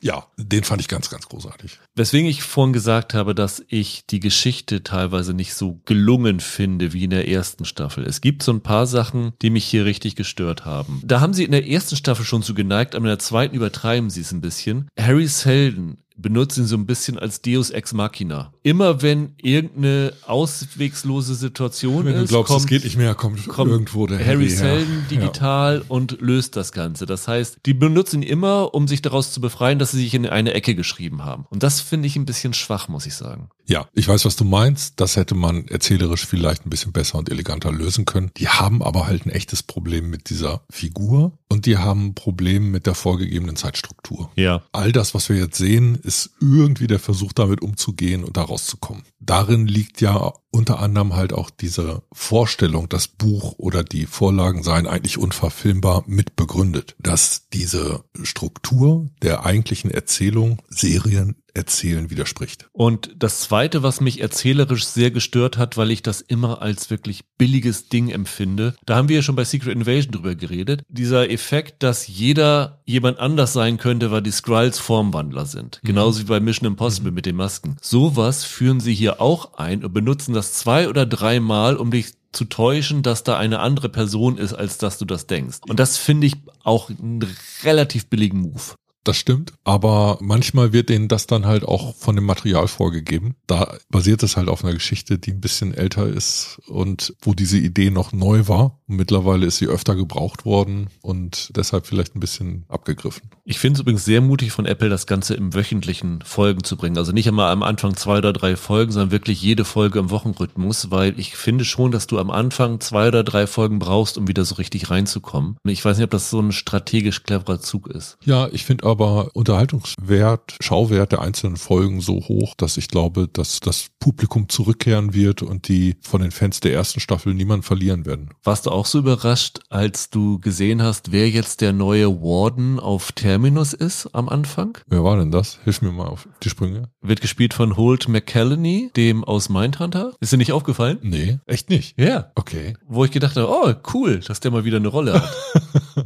ja, den fand ich ganz, ganz großartig. Weswegen ich vorhin gesagt habe, dass ich die Geschichte teilweise nicht so gelungen finde wie in der ersten Staffel. Es gibt so ein paar Sachen, die mich hier richtig gestört haben. Da haben sie in der ersten Staffel schon zu geneigt, aber in der zweiten übertreiben sie es ein bisschen. Harry Seldon benutzt ihn so ein bisschen als Deus Ex Machina. Immer wenn irgendeine auswegslose Situation wenn ist, du glaubst, kommt, es geht nicht mehr, kommt, kommt irgendwo der Harry Harry her. Seldon digital ja. und löst das Ganze. Das heißt, die benutzen ihn immer, um sich daraus zu befreien, dass sie sich in eine Ecke geschrieben haben. Und das finde ich ein bisschen schwach, muss ich sagen. Ja, ich weiß, was du meinst. Das hätte man erzählerisch vielleicht ein bisschen besser und eleganter lösen können. Die haben aber halt ein echtes Problem mit dieser Figur und die haben ein Problem mit der vorgegebenen Zeitstruktur. Ja. All das, was wir jetzt sehen, ist irgendwie der Versuch, damit umzugehen und da rauszukommen. Darin liegt ja unter anderem halt auch diese Vorstellung, das Buch oder die Vorlagen seien eigentlich unverfilmbar mit begründet, dass diese Struktur der eigentlichen Erzählung Serien Erzählen widerspricht. Und das Zweite, was mich erzählerisch sehr gestört hat, weil ich das immer als wirklich billiges Ding empfinde, da haben wir ja schon bei Secret Invasion drüber geredet, dieser Effekt, dass jeder jemand anders sein könnte, weil die Skrulls Formwandler sind. Mhm. Genauso wie bei Mission Impossible mhm. mit den Masken. Sowas führen sie hier auch ein und benutzen das zwei oder dreimal, um dich zu täuschen, dass da eine andere Person ist, als dass du das denkst. Und das finde ich auch einen relativ billigen Move. Das stimmt, aber manchmal wird denen das dann halt auch von dem Material vorgegeben. Da basiert es halt auf einer Geschichte, die ein bisschen älter ist und wo diese Idee noch neu war. Und mittlerweile ist sie öfter gebraucht worden und deshalb vielleicht ein bisschen abgegriffen. Ich finde es übrigens sehr mutig von Apple, das Ganze im wöchentlichen Folgen zu bringen. Also nicht einmal am Anfang zwei oder drei Folgen, sondern wirklich jede Folge im Wochenrhythmus, weil ich finde schon, dass du am Anfang zwei oder drei Folgen brauchst, um wieder so richtig reinzukommen. Ich weiß nicht, ob das so ein strategisch cleverer Zug ist. Ja, ich finde aber Unterhaltungswert, Schauwert der einzelnen Folgen so hoch, dass ich glaube, dass das Publikum zurückkehren wird und die von den Fans der ersten Staffel niemand verlieren werden. Warst du auch so überrascht, als du gesehen hast, wer jetzt der neue Warden auf Terminus ist am Anfang? Wer war denn das? Hilf mir mal auf die Sprünge. Wird gespielt von Holt McCallany, dem aus Mindhunter. Ist dir nicht aufgefallen? Nee, echt nicht. Ja. Okay. Wo ich gedacht habe, oh, cool, dass der mal wieder eine Rolle hat.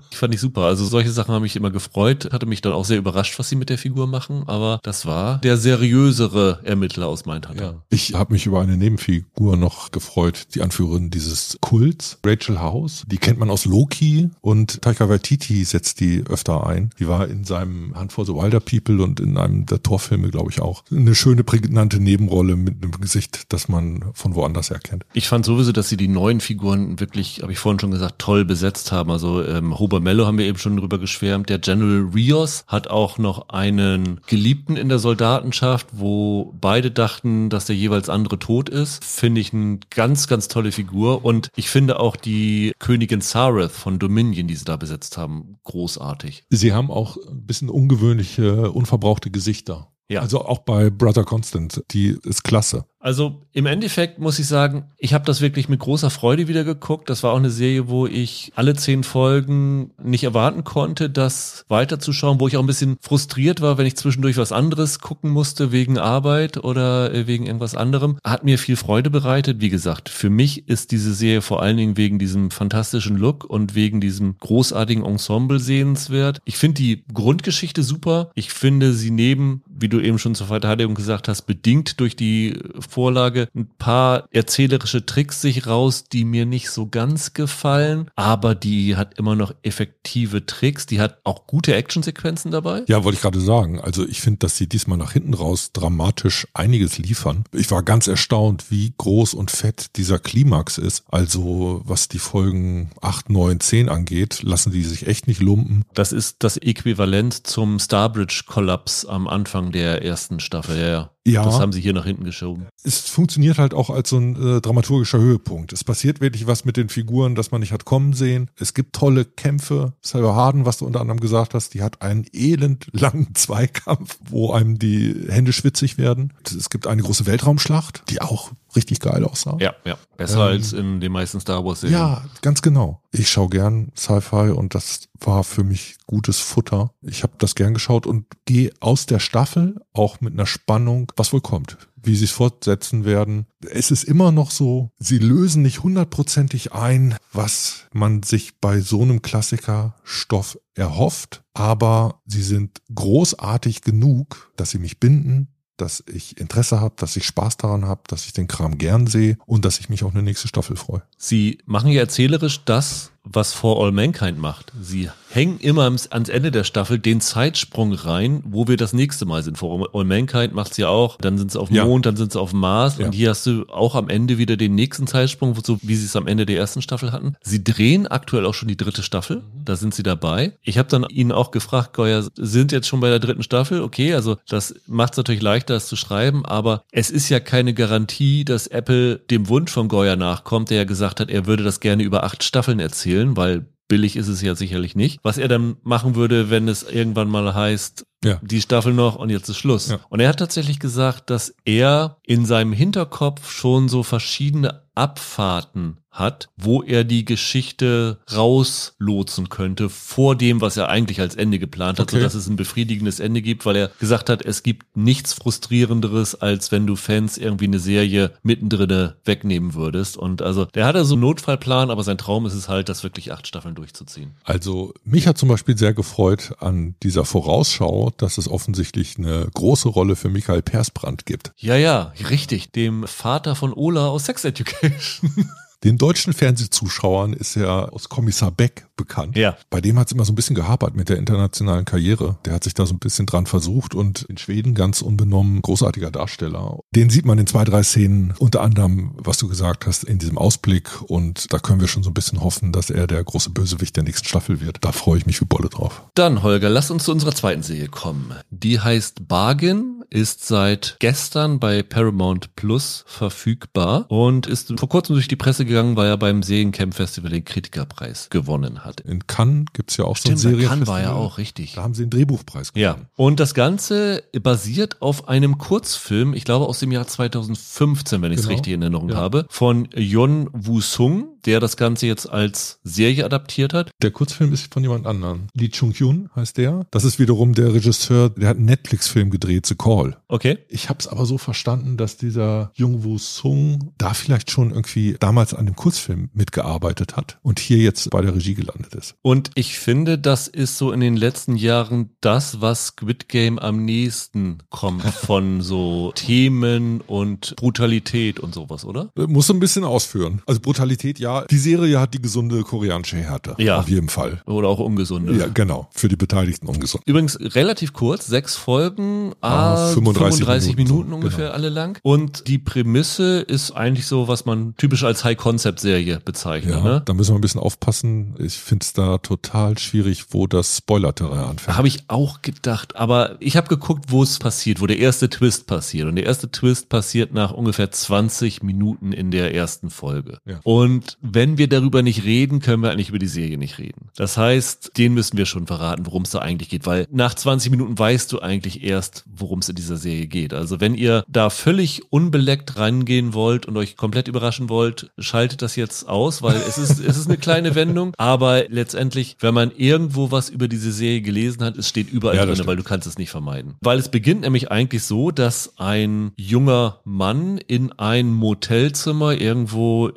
ich fand ich super. Also solche Sachen haben mich immer gefreut, hatte mich dann auch sehr überrascht, was sie mit der Figur machen, aber das war der seriösere Ermittler aus Mindhunter. Ja. Ich habe mich über eine Nebenfigur noch gefreut, die Anführerin dieses Kults, Rachel House. Die kennt man aus Loki und Taika Waititi setzt die öfter ein. Die war in seinem Hand for the Wilder People und in einem der Torfilme, glaube ich, auch. Eine schöne, prägnante Nebenrolle mit einem Gesicht, das man von woanders erkennt. Ich fand sowieso, dass sie die neuen Figuren wirklich, habe ich vorhin schon gesagt, toll besetzt haben. Also ähm, Huber Mello haben wir eben schon drüber geschwärmt. Der General Rios hat auch noch einen Geliebten in der Soldatenschaft, wo beide dachten, dass der jeweils andere tot ist. Finde ich eine ganz, ganz tolle Figur. Und ich finde auch die Königin Sareth von Dominion, die sie da besetzt haben, großartig. Sie haben auch ein bisschen ungewöhnliche, unverbrauchte Gesichter. Ja. Also auch bei Brother Constant, die ist klasse. Also im Endeffekt muss ich sagen, ich habe das wirklich mit großer Freude wieder geguckt. Das war auch eine Serie, wo ich alle zehn Folgen nicht erwarten konnte, das weiterzuschauen, wo ich auch ein bisschen frustriert war, wenn ich zwischendurch was anderes gucken musste wegen Arbeit oder äh, wegen irgendwas anderem. Hat mir viel Freude bereitet. Wie gesagt, für mich ist diese Serie vor allen Dingen wegen diesem fantastischen Look und wegen diesem großartigen Ensemble sehenswert. Ich finde die Grundgeschichte super. Ich finde sie neben, wie du eben schon zur Verteidigung gesagt hast, bedingt durch die Vorlage ein paar erzählerische Tricks sich raus, die mir nicht so ganz gefallen, aber die hat immer noch effektive Tricks. Die hat auch gute Actionsequenzen dabei. Ja, wollte ich gerade sagen. Also ich finde, dass sie diesmal nach hinten raus dramatisch einiges liefern. Ich war ganz erstaunt, wie groß und fett dieser Klimax ist. Also was die Folgen 8, 9, 10 angeht, lassen die sich echt nicht lumpen. Das ist das Äquivalent zum Starbridge-Kollaps am Anfang der ersten Staffel. Ja, ja. Ja. Das haben sie hier nach hinten geschoben. Es funktioniert halt auch als so ein äh, dramaturgischer Höhepunkt. Es passiert wirklich was mit den Figuren, das man nicht hat kommen sehen. Es gibt tolle Kämpfe. Cyber Harden, was du unter anderem gesagt hast, die hat einen elend langen Zweikampf, wo einem die Hände schwitzig werden. Es gibt eine große Weltraumschlacht, die auch richtig geil aussah. Ja, ja. Besser Ähm, als in den meisten Star Wars-Serien. Ja, ganz genau. Ich schaue gern Sci-Fi und das war für mich gutes Futter. Ich habe das gern geschaut und gehe aus der Staffel auch mit einer Spannung, was wohl kommt, wie sie es fortsetzen werden. Es ist immer noch so, sie lösen nicht hundertprozentig ein, was man sich bei so einem Klassikerstoff erhofft, aber sie sind großartig genug, dass sie mich binden, dass ich Interesse habe, dass ich Spaß daran habe, dass ich den Kram gern sehe und dass ich mich auf eine nächste Staffel freue. Sie machen ja erzählerisch das, was For All Mankind macht. Sie hängen immer ans Ende der Staffel den Zeitsprung rein, wo wir das nächste Mal sind. For All Mankind macht's ja auch. Dann sind sie auf dem Ja. Mond, dann sind sie auf dem Mars. Ja. Und hier hast du auch am Ende wieder den nächsten Zeitsprung, so wie sie es am Ende der ersten Staffel hatten. Sie drehen aktuell auch schon die dritte Staffel. Da sind sie dabei. Ich habe dann ihnen auch gefragt, Goya, sind jetzt schon bei der dritten Staffel? Okay, also das macht es natürlich leichter, es zu schreiben, aber es ist ja keine Garantie, dass Apple dem Wunsch von Goya nachkommt, der ja gesagt hat, er würde das gerne über acht Staffeln erzählen, weil billig ist es ja sicherlich nicht. Was er dann machen würde, wenn es irgendwann mal heißt, Ja. die Staffel noch und jetzt ist Schluss. Ja. Und er hat tatsächlich gesagt, dass er in seinem Hinterkopf schon so verschiedene Abfahrten hat, wo er die Geschichte rauslotsen könnte vor dem, was er eigentlich als Ende geplant hat, Okay. sodass es ein befriedigendes Ende gibt, weil er gesagt hat, es gibt nichts frustrierenderes, als wenn du Fans irgendwie eine Serie mittendrin wegnehmen würdest. Und also, der hat also einen Notfallplan, aber sein Traum ist es halt, das wirklich acht Staffeln durchzuziehen. Also mich hat zum Beispiel sehr gefreut an dieser Vorausschau, dass es offensichtlich eine große Rolle für Michael Persbrandt gibt. Ja, ja, richtig, dem Vater von Ola aus Sex Education. Den deutschen Fernsehzuschauern ist er aus Kommissar Beck bekannt. Ja. Bei dem hat es immer so ein bisschen gehapert mit der internationalen Karriere. Der hat sich da so ein bisschen dran versucht und in Schweden ganz unbenommen großartiger Darsteller. Den sieht man in zwei, drei Szenen, unter anderem, was du gesagt hast, in diesem Ausblick und da können wir schon so ein bisschen hoffen, dass er der große Bösewicht der nächsten Staffel wird. Da freue ich mich wie Bolle drauf. Dann, Holger, lass uns zu unserer zweiten Serie kommen. Die heißt Bargain, ist seit gestern bei Paramount Plus verfügbar und ist vor kurzem durch die Presse gegangen, weil er beim Seriencamp Festival den Kritikerpreis gewonnen hat. In Cannes gibt's ja auch Stimmt, so ein Serienfestival. Cannes war ja auch richtig. Da haben sie den Drehbuchpreis Ja, gewonnen. und das Ganze basiert auf einem Kurzfilm, ich glaube aus dem Jahr 2015, wenn ich es Genau. richtig in Erinnerung Ja. habe, von Yon Woo-sung, der das Ganze jetzt als Serie adaptiert hat. Der Kurzfilm ist von jemand anderem. Lee Chung-hyun heißt der. Das ist wiederum der Regisseur, der hat einen Netflix-Film gedreht, The Call. Okay. Ich habe es aber so verstanden, dass dieser Jung Woo Sung da vielleicht schon irgendwie damals an dem Kurzfilm mitgearbeitet hat und hier jetzt bei der Regie gelandet ist. Und ich finde, das ist so in den letzten Jahren das, was Squid Game am nächsten kommt von so Themen und Brutalität und sowas, oder? Äh, Muss so ein bisschen ausführen. Also Brutalität, ja. Die Serie hat die gesunde koreanische Härte. Ja. Auf jeden Fall. Oder auch ungesunde. Ja, genau. Für die Beteiligten ungesund. Übrigens relativ kurz, sechs Folgen, Ah, ah, 35 35, Minuten, Minuten so, ungefähr genau. alle lang. Und die Prämisse ist eigentlich so, was man typisch als High-Concept-Serie bezeichnet. Ja, Ne? da müssen wir ein bisschen aufpassen. Ich finde es da total schwierig, wo das Spoiler-Terrain anfängt. Habe ich auch gedacht, aber ich habe geguckt, wo es passiert, wo der erste Twist passiert. Und der erste Twist passiert nach ungefähr 20 Minuten in der ersten Folge. Ja. Und wenn wir darüber nicht reden, können wir eigentlich über die Serie nicht reden. Das heißt, den müssen wir schon verraten, worum es da eigentlich geht, weil nach 20 Minuten weißt du eigentlich erst, worum es in dieser Serie geht. Also wenn ihr da völlig unbeleckt reingehen wollt und euch komplett überraschen wollt, schaltet das jetzt aus, weil es ist, es ist eine kleine Wendung, aber letztendlich, wenn man irgendwo was über diese Serie gelesen hat, es steht überall Ja, drin, stimmt. weil du kannst es nicht vermeiden. Weil es beginnt nämlich eigentlich so, dass ein junger Mann in ein Motelzimmer irgendwo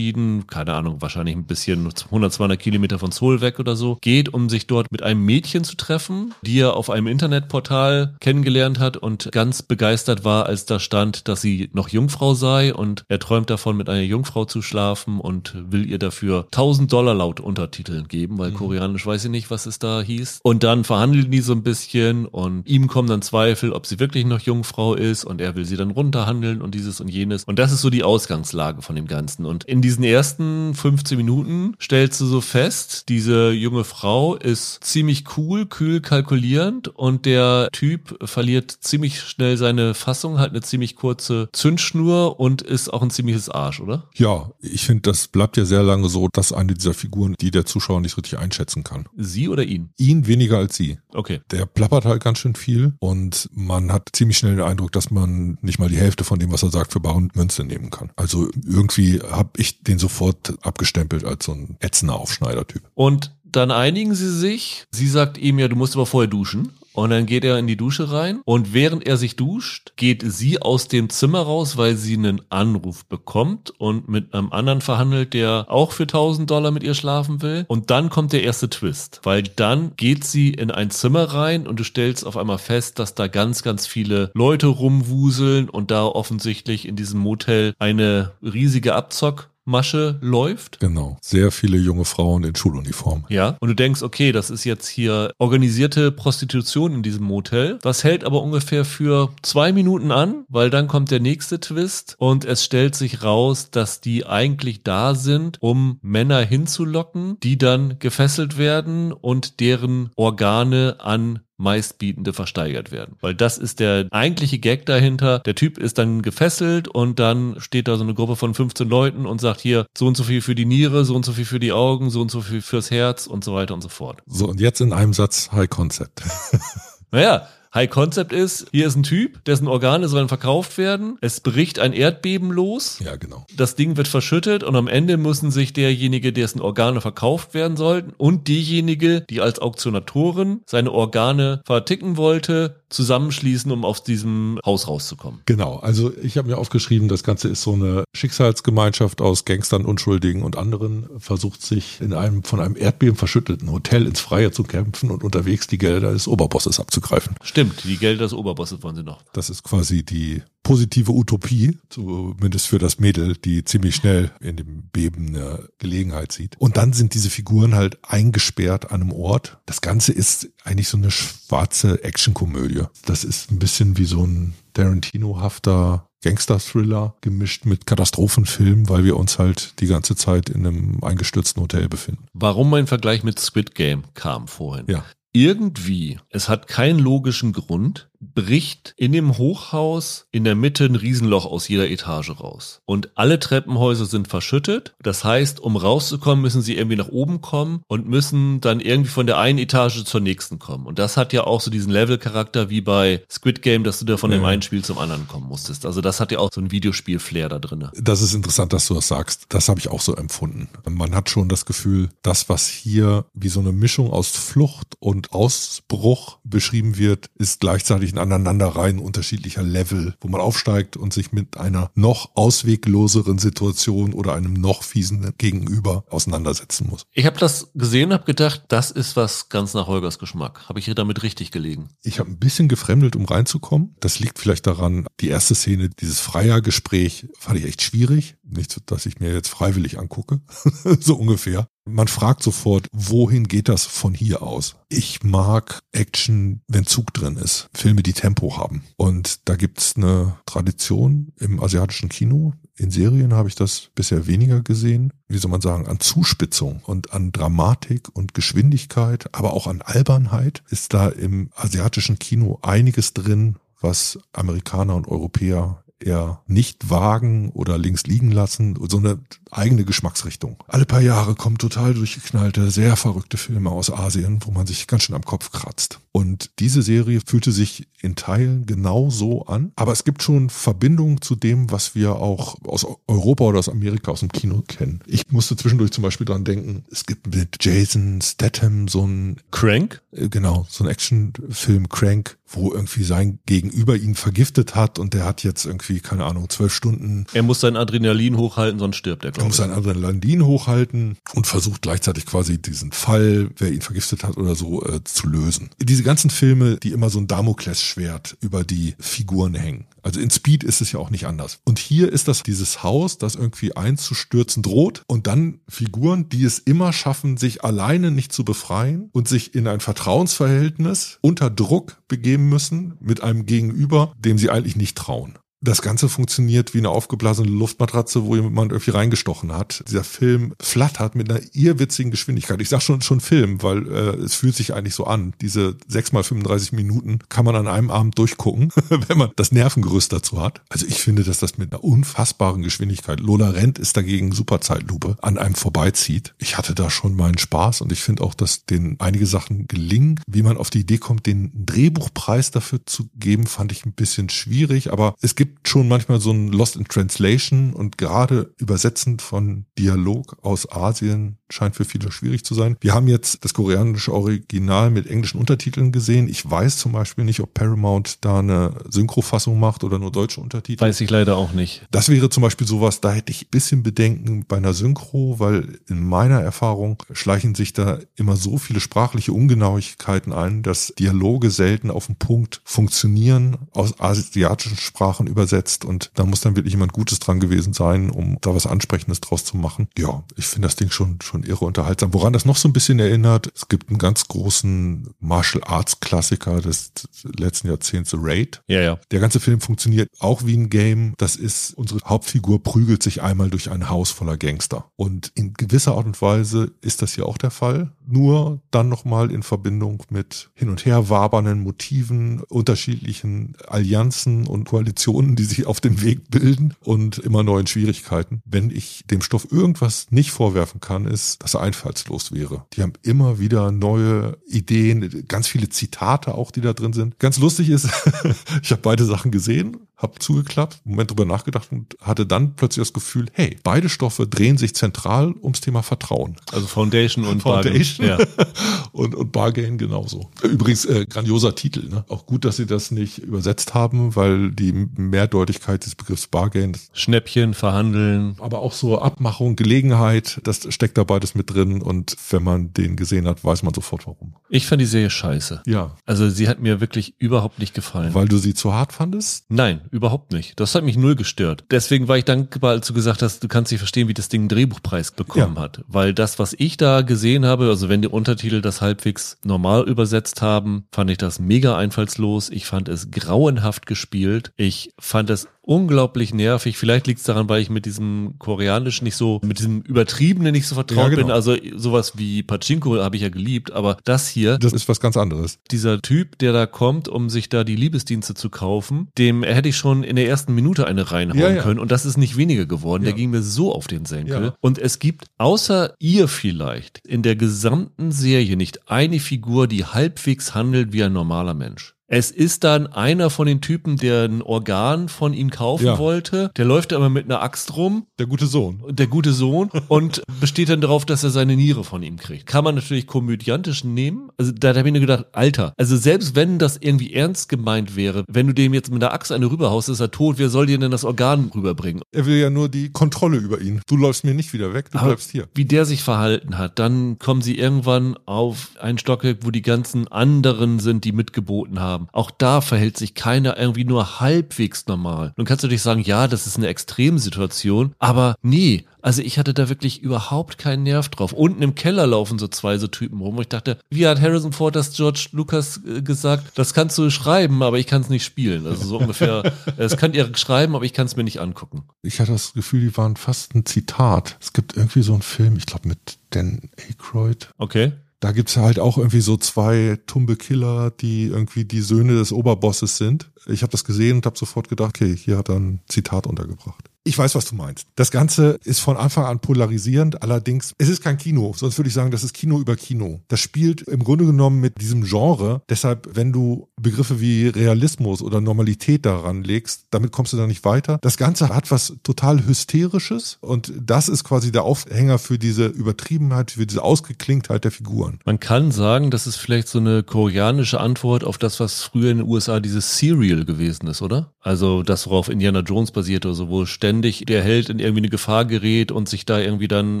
entschieden, keine Ahnung, wahrscheinlich ein bisschen 100, 200 Kilometer von Seoul weg oder so, geht, um sich dort mit einem Mädchen zu treffen, die er auf einem Internetportal kennengelernt hat und ganz begeistert war, als da stand, dass sie noch Jungfrau sei und er träumt davon, mit einer Jungfrau zu schlafen und will ihr dafür 1000 Dollar laut Untertiteln geben, weil mhm. koreanisch weiß ich nicht, was es da hieß. Und dann verhandeln die so ein bisschen und ihm kommen dann Zweifel, ob sie wirklich noch Jungfrau ist und er will sie dann runterhandeln und dieses und jenes. Und das ist so die Ausgangslage von dem Ganzen. Und in diesen ersten 15 Minuten stellst du so fest, diese junge Frau ist ziemlich cool, kühl, kalkulierend und der Typ verliert ziemlich schnell seine Fassung, hat eine ziemlich kurze Zündschnur und ist auch ein ziemliches Arsch, oder? Ja, ich finde, das bleibt ja sehr lange so, dass eine dieser Figuren, die der Zuschauer nicht richtig einschätzen kann. Sie oder ihn? Ihn weniger als sie. Okay. Der plappert halt ganz schön viel und man hat ziemlich schnell den Eindruck, dass man nicht mal die Hälfte von dem, was er sagt, für bare Münze nehmen kann. Also irgendwie habe ich den sofort abgestempelt als so ein ätzender Aufschneidertyp. Und dann einigen sie sich. Sie sagt ihm ja, du musst aber vorher duschen. Und dann geht er in die Dusche rein und während er sich duscht, geht sie aus dem Zimmer raus, weil sie einen Anruf bekommt und mit einem anderen verhandelt, der auch für 1000 Dollar mit ihr schlafen will. Und dann kommt der erste Twist, weil dann geht sie in ein Zimmer rein und du stellst auf einmal fest, dass da ganz, ganz viele Leute rumwuseln und da offensichtlich in diesem Motel eine riesige Abzock Masche läuft. Genau. Sehr viele junge Frauen in Schuluniform. Ja. Und du denkst, okay, das ist jetzt hier organisierte Prostitution in diesem Motel. Das hält aber ungefähr für zwei Minuten an, weil dann kommt der nächste Twist und es stellt sich raus, dass die eigentlich da sind, um Männer hinzulocken, die dann gefesselt werden und deren Organe an meistbietende versteigert werden. Weil das ist der eigentliche Gag dahinter. Der Typ ist dann gefesselt und dann steht da so eine Gruppe von 15 Leuten und sagt hier so und so viel für die Niere, so und so viel für die Augen, so und so viel fürs Herz und so weiter und so fort. So und jetzt in einem Satz High Concept. naja, High Concept ist, hier ist ein Typ, dessen Organe sollen verkauft werden. Es bricht ein Erdbeben los. Ja, genau. Das Ding wird verschüttet und am Ende müssen sich derjenige, dessen Organe verkauft werden sollten und diejenige, die als Auktionatorin seine Organe verticken wollte, zusammenschließen, um aus diesem Haus rauszukommen. Genau. Also ich habe mir aufgeschrieben, das Ganze ist so eine Schicksalsgemeinschaft aus Gangstern, Unschuldigen und anderen, versucht sich in einem von einem Erdbeben verschütteten Hotel ins Freie zu kämpfen und unterwegs die Gelder des Oberbosses abzugreifen. Stimmt. Stimmt, die Gelder des Oberbosses wollen sie noch. Das ist quasi die positive Utopie, zumindest für das Mädel, die ziemlich schnell in dem Beben eine Gelegenheit sieht. Und dann sind diese Figuren halt eingesperrt an einem Ort. Das Ganze ist eigentlich so eine schwarze Actionkomödie. Das ist ein bisschen wie so ein Tarantino-hafter Gangster-Thriller gemischt mit Katastrophenfilm, weil wir uns halt die ganze Zeit in einem eingestürzten Hotel befinden. Warum mein Vergleich mit Squid Game kam vorhin? Ja irgendwie, es hat keinen logischen Grund, bricht in dem Hochhaus in der Mitte ein Riesenloch aus jeder Etage raus. Und alle Treppenhäuser sind verschüttet. Das heißt, um rauszukommen, müssen sie irgendwie nach oben kommen und müssen dann irgendwie von der einen Etage zur nächsten kommen. Und das hat ja auch so diesen Level-Charakter wie bei Squid Game, dass du da von ja. dem einen Spiel zum anderen kommen musstest. Also das hat ja auch so ein Videospiel-Flair da drin. Das ist interessant, dass du das sagst. Das habe ich auch so empfunden. Man hat schon das Gefühl, das, was hier wie so eine Mischung aus Flucht und Ausbruch beschrieben wird, ist gleichzeitig möglichen Aneinanderreihen unterschiedlicher Level, wo man aufsteigt und sich mit einer noch auswegloseren Situation oder einem noch fiesen Gegenüber auseinandersetzen muss. Ich habe das gesehen, habe gedacht, das ist was ganz nach Holgers Geschmack. Habe ich hier damit richtig gelegen? Ich habe ein bisschen gefremdelt, um reinzukommen. Das liegt vielleicht daran, die erste Szene, dieses Freiergespräch, fand ich echt schwierig. Nicht, dass ich mir jetzt freiwillig angucke, so ungefähr. Man fragt sofort, wohin geht das von hier aus? Ich mag Action, wenn Zug drin ist. Filme, die Tempo haben. Und da gibt's eine Tradition im asiatischen Kino. In Serien habe ich das bisher weniger gesehen. Wie soll man sagen, an Zuspitzung und an Dramatik und Geschwindigkeit, aber auch an Albernheit ist da im asiatischen Kino einiges drin, was Amerikaner und Europäer eher nicht wagen oder links liegen lassen, so eine eigene Geschmacksrichtung. Alle paar Jahre kommen total durchgeknallte, sehr verrückte Filme aus Asien, wo man sich ganz schön am Kopf kratzt. Und diese Serie fühlte sich in Teilen genau so an, aber es gibt schon Verbindungen zu dem, was wir auch aus Europa oder aus Amerika aus dem Kino kennen. Ich musste zwischendurch zum Beispiel dran denken, es gibt mit Jason Statham so ein Crank? Äh, genau, so ein Actionfilm Crank, wo irgendwie sein Gegenüber ihn vergiftet hat und der hat jetzt irgendwie irgendwie, keine Ahnung, zwölf Stunden. Er muss sein Adrenalin hochhalten, sonst stirbt er, Er muss sein Adrenalin hochhalten und versucht gleichzeitig quasi diesen Fall, wer ihn vergiftet hat oder so, äh, zu lösen. Diese ganzen Filme, die immer so ein Damoklesschwert über die Figuren hängen. Also in Speed ist es ja auch nicht anders. Und hier ist das dieses Haus, das irgendwie einzustürzen droht und dann Figuren, die es immer schaffen, sich alleine nicht zu befreien und sich in ein Vertrauensverhältnis unter Druck begeben müssen mit einem Gegenüber, dem sie eigentlich nicht trauen. Das Ganze funktioniert wie eine aufgeblasene Luftmatratze, wo jemand irgendwie reingestochen hat. Dieser Film flattert mit einer irrwitzigen Geschwindigkeit. Ich sag schon schon Film, weil äh, es fühlt sich eigentlich so an. Diese 6 mal 35 Minuten kann man an einem Abend durchgucken, wenn man das Nervengerüst dazu hat. Also ich finde, dass das mit einer unfassbaren Geschwindigkeit, Lola Rent ist dagegen super Zeitlupe, an einem vorbeizieht. Ich hatte da schon meinen Spaß und ich finde auch, dass denen einige Sachen gelingen. Wie man auf die Idee kommt, den Drehbuchpreis dafür zu geben, fand ich ein bisschen schwierig, aber es gibt gibt schon manchmal so ein Lost in Translation und gerade Übersetzen von Dialog aus Asien scheint für viele schwierig zu sein. Wir haben jetzt das koreanische Original mit englischen Untertiteln gesehen. Ich weiß zum Beispiel nicht, ob Paramount da eine Synchrofassung macht oder nur deutsche Untertitel. Weiß ich leider auch nicht. Das wäre zum Beispiel sowas, da hätte ich ein bisschen Bedenken bei einer Synchro, weil in meiner Erfahrung schleichen sich da immer so viele sprachliche Ungenauigkeiten ein, dass Dialoge selten auf den Punkt funktionieren, aus asiatischen Sprachen übersetzt und da muss dann wirklich jemand Gutes dran gewesen sein, um da was Ansprechendes draus zu machen. Ja, ich finde das Ding schon, schon irre unterhaltsam. Woran das noch so ein bisschen erinnert, es gibt einen ganz großen Martial Arts Klassiker des letzten Jahrzehnts, The Raid. Ja, ja. Der ganze Film funktioniert auch wie ein Game. Das ist, unsere Hauptfigur prügelt sich einmal durch ein Haus voller Gangster. Und in gewisser Art und Weise ist das hier auch der Fall. Nur dann nochmal in Verbindung mit hin und her wabernden Motiven, unterschiedlichen Allianzen und Koalitionen, die sich auf dem Weg bilden und immer neuen Schwierigkeiten. Wenn ich dem Stoff irgendwas nicht vorwerfen kann, ist, dass er einfallslos wäre. Die haben immer wieder neue Ideen, ganz viele Zitate auch, die da drin sind. Ganz lustig ist, ich habe beide Sachen gesehen habe zugeklappt, einen Moment drüber nachgedacht und hatte dann plötzlich das Gefühl, hey, beide Stoffe drehen sich zentral ums Thema Vertrauen. Also Foundation und Foundation Bargain. Ja. und, und Bargain genauso. Übrigens, äh, grandioser Titel. Ne? Auch gut, dass sie das nicht übersetzt haben, weil die Mehrdeutigkeit des Begriffs Bargain. Schnäppchen, verhandeln. Aber auch so Abmachung, Gelegenheit, das steckt da beides mit drin und wenn man den gesehen hat, weiß man sofort warum. Ich fand die Serie scheiße. Ja. Also sie hat mir wirklich überhaupt nicht gefallen. Weil du sie zu hart fandest? Nein, überhaupt nicht. Das hat mich null gestört. Deswegen war ich dankbar, als du gesagt hast, du kannst nicht verstehen, wie das Ding einen Drehbuchpreis bekommen ja. hat. Weil das, was ich da gesehen habe, also wenn die Untertitel das halbwegs normal übersetzt haben, fand ich das mega einfallslos. Ich fand es grauenhaft gespielt. Ich fand es unglaublich nervig. Vielleicht liegt es daran, weil ich mit diesem Koreanisch nicht so, mit diesem Übertriebenen nicht so vertraut ja, genau. bin. Also sowas wie Pachinko habe ich ja geliebt, aber das hier. Das ist was ganz anderes. Dieser Typ, der da kommt, um sich da die Liebesdienste zu kaufen, dem hätte ich schon in der ersten Minute eine reinhauen ja, ja. können und das ist nicht weniger geworden. Der ging mir so auf den Senkel. Und es gibt außer ihr vielleicht in der gesamten Serie nicht eine Figur, die halbwegs handelt wie ein normaler Mensch. Es ist dann einer von den Typen, der ein Organ von ihm kaufen ja. wollte. Der läuft aber mit einer Axt rum. Der gute Sohn. Der gute Sohn. und besteht dann darauf, dass er seine Niere von ihm kriegt. Kann man natürlich komödiantisch nehmen. Also da, da habe ich mir gedacht, Alter, also selbst wenn das irgendwie ernst gemeint wäre, wenn du dem jetzt mit einer Axt eine rüberhaust, ist er tot. Wer soll dir denn das Organ rüberbringen? Er will ja nur die Kontrolle über ihn. Du läufst mir nicht wieder weg, du aber bleibst hier. Wie der sich verhalten hat, dann kommen sie irgendwann auf ein Stockwerk, wo die ganzen anderen sind, die mitgeboten haben haben. Auch da verhält sich keiner irgendwie nur halbwegs normal. Nun kannst du dich sagen, ja, das ist eine Extremsituation, aber nee, also ich hatte da wirklich überhaupt keinen Nerv drauf. Unten im Keller laufen so zwei so Typen rum. Und ich dachte, wie hat Harrison Ford das George Lucas äh, gesagt? Das kannst du schreiben, aber ich kann es nicht spielen. Also so ungefähr, das könnt ihr schreiben, aber ich kann es mir nicht angucken. Ich hatte das Gefühl, die waren fast ein Zitat. Es gibt irgendwie so einen Film, ich glaube mit Dan Aykroyd. Okay. Da gibt's halt auch irgendwie so zwei tumbe Killer, die irgendwie die Söhne des Oberbosses sind. Ich habe das gesehen und habe sofort gedacht, okay, hier hat er ein Zitat untergebracht. Ich weiß, was du meinst. Das Ganze ist von Anfang an polarisierend. Allerdings, es ist kein Kino. Sonst würde ich sagen, das ist Kino über Kino. Das spielt im Grunde genommen mit diesem Genre. Deshalb, wenn du Begriffe wie Realismus oder Normalität daran legst, damit kommst du da nicht weiter. Das Ganze hat was total Hysterisches und das ist quasi der Aufhänger für diese Übertriebenheit, für diese Ausgeklinktheit der Figuren. Man kann sagen, das ist vielleicht so eine koreanische Antwort auf das, was früher in den USA dieses Serial gewesen ist, oder? Also das, worauf Indiana Jones basiert oder so, wo ständig der Held in irgendwie eine Gefahr gerät und sich da irgendwie dann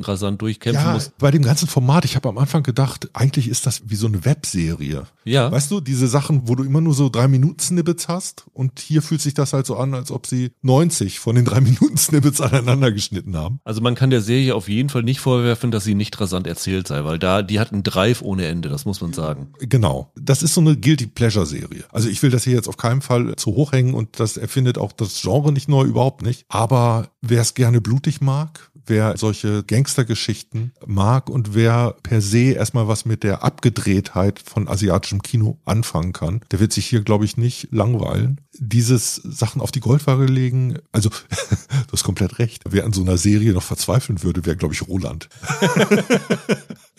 rasant durchkämpfen ja, muss. Bei dem ganzen Format, ich habe am Anfang gedacht, eigentlich ist das wie so eine Webserie. Ja. Weißt du, diese Sachen, wo du immer nur so drei Minuten Snippets hast und hier fühlt sich das halt so an, als ob sie 90 von den drei Minuten Snippets aneinander geschnitten haben. Also man kann der Serie auf jeden Fall nicht vorwerfen, dass sie nicht rasant erzählt sei, weil da, die hat einen Drive ohne Ende, das muss man sagen. Genau. Das ist so eine Guilty Pleasure Serie. Also ich will das hier jetzt auf keinen Fall zu hoch hängen und das erfindet auch das Genre nicht neu, überhaupt nicht. Aber wer es gerne blutig mag, wer solche Gangstergeschichten mag und wer per se erstmal was mit der Abgedrehtheit von asiatischem Kino anfangen kann, der wird sich hier, glaube ich, nicht langweilen. Dieses Sachen auf die Goldwaage legen, also du hast komplett recht. Wer an so einer Serie noch verzweifeln würde, wäre, glaube ich, Roland.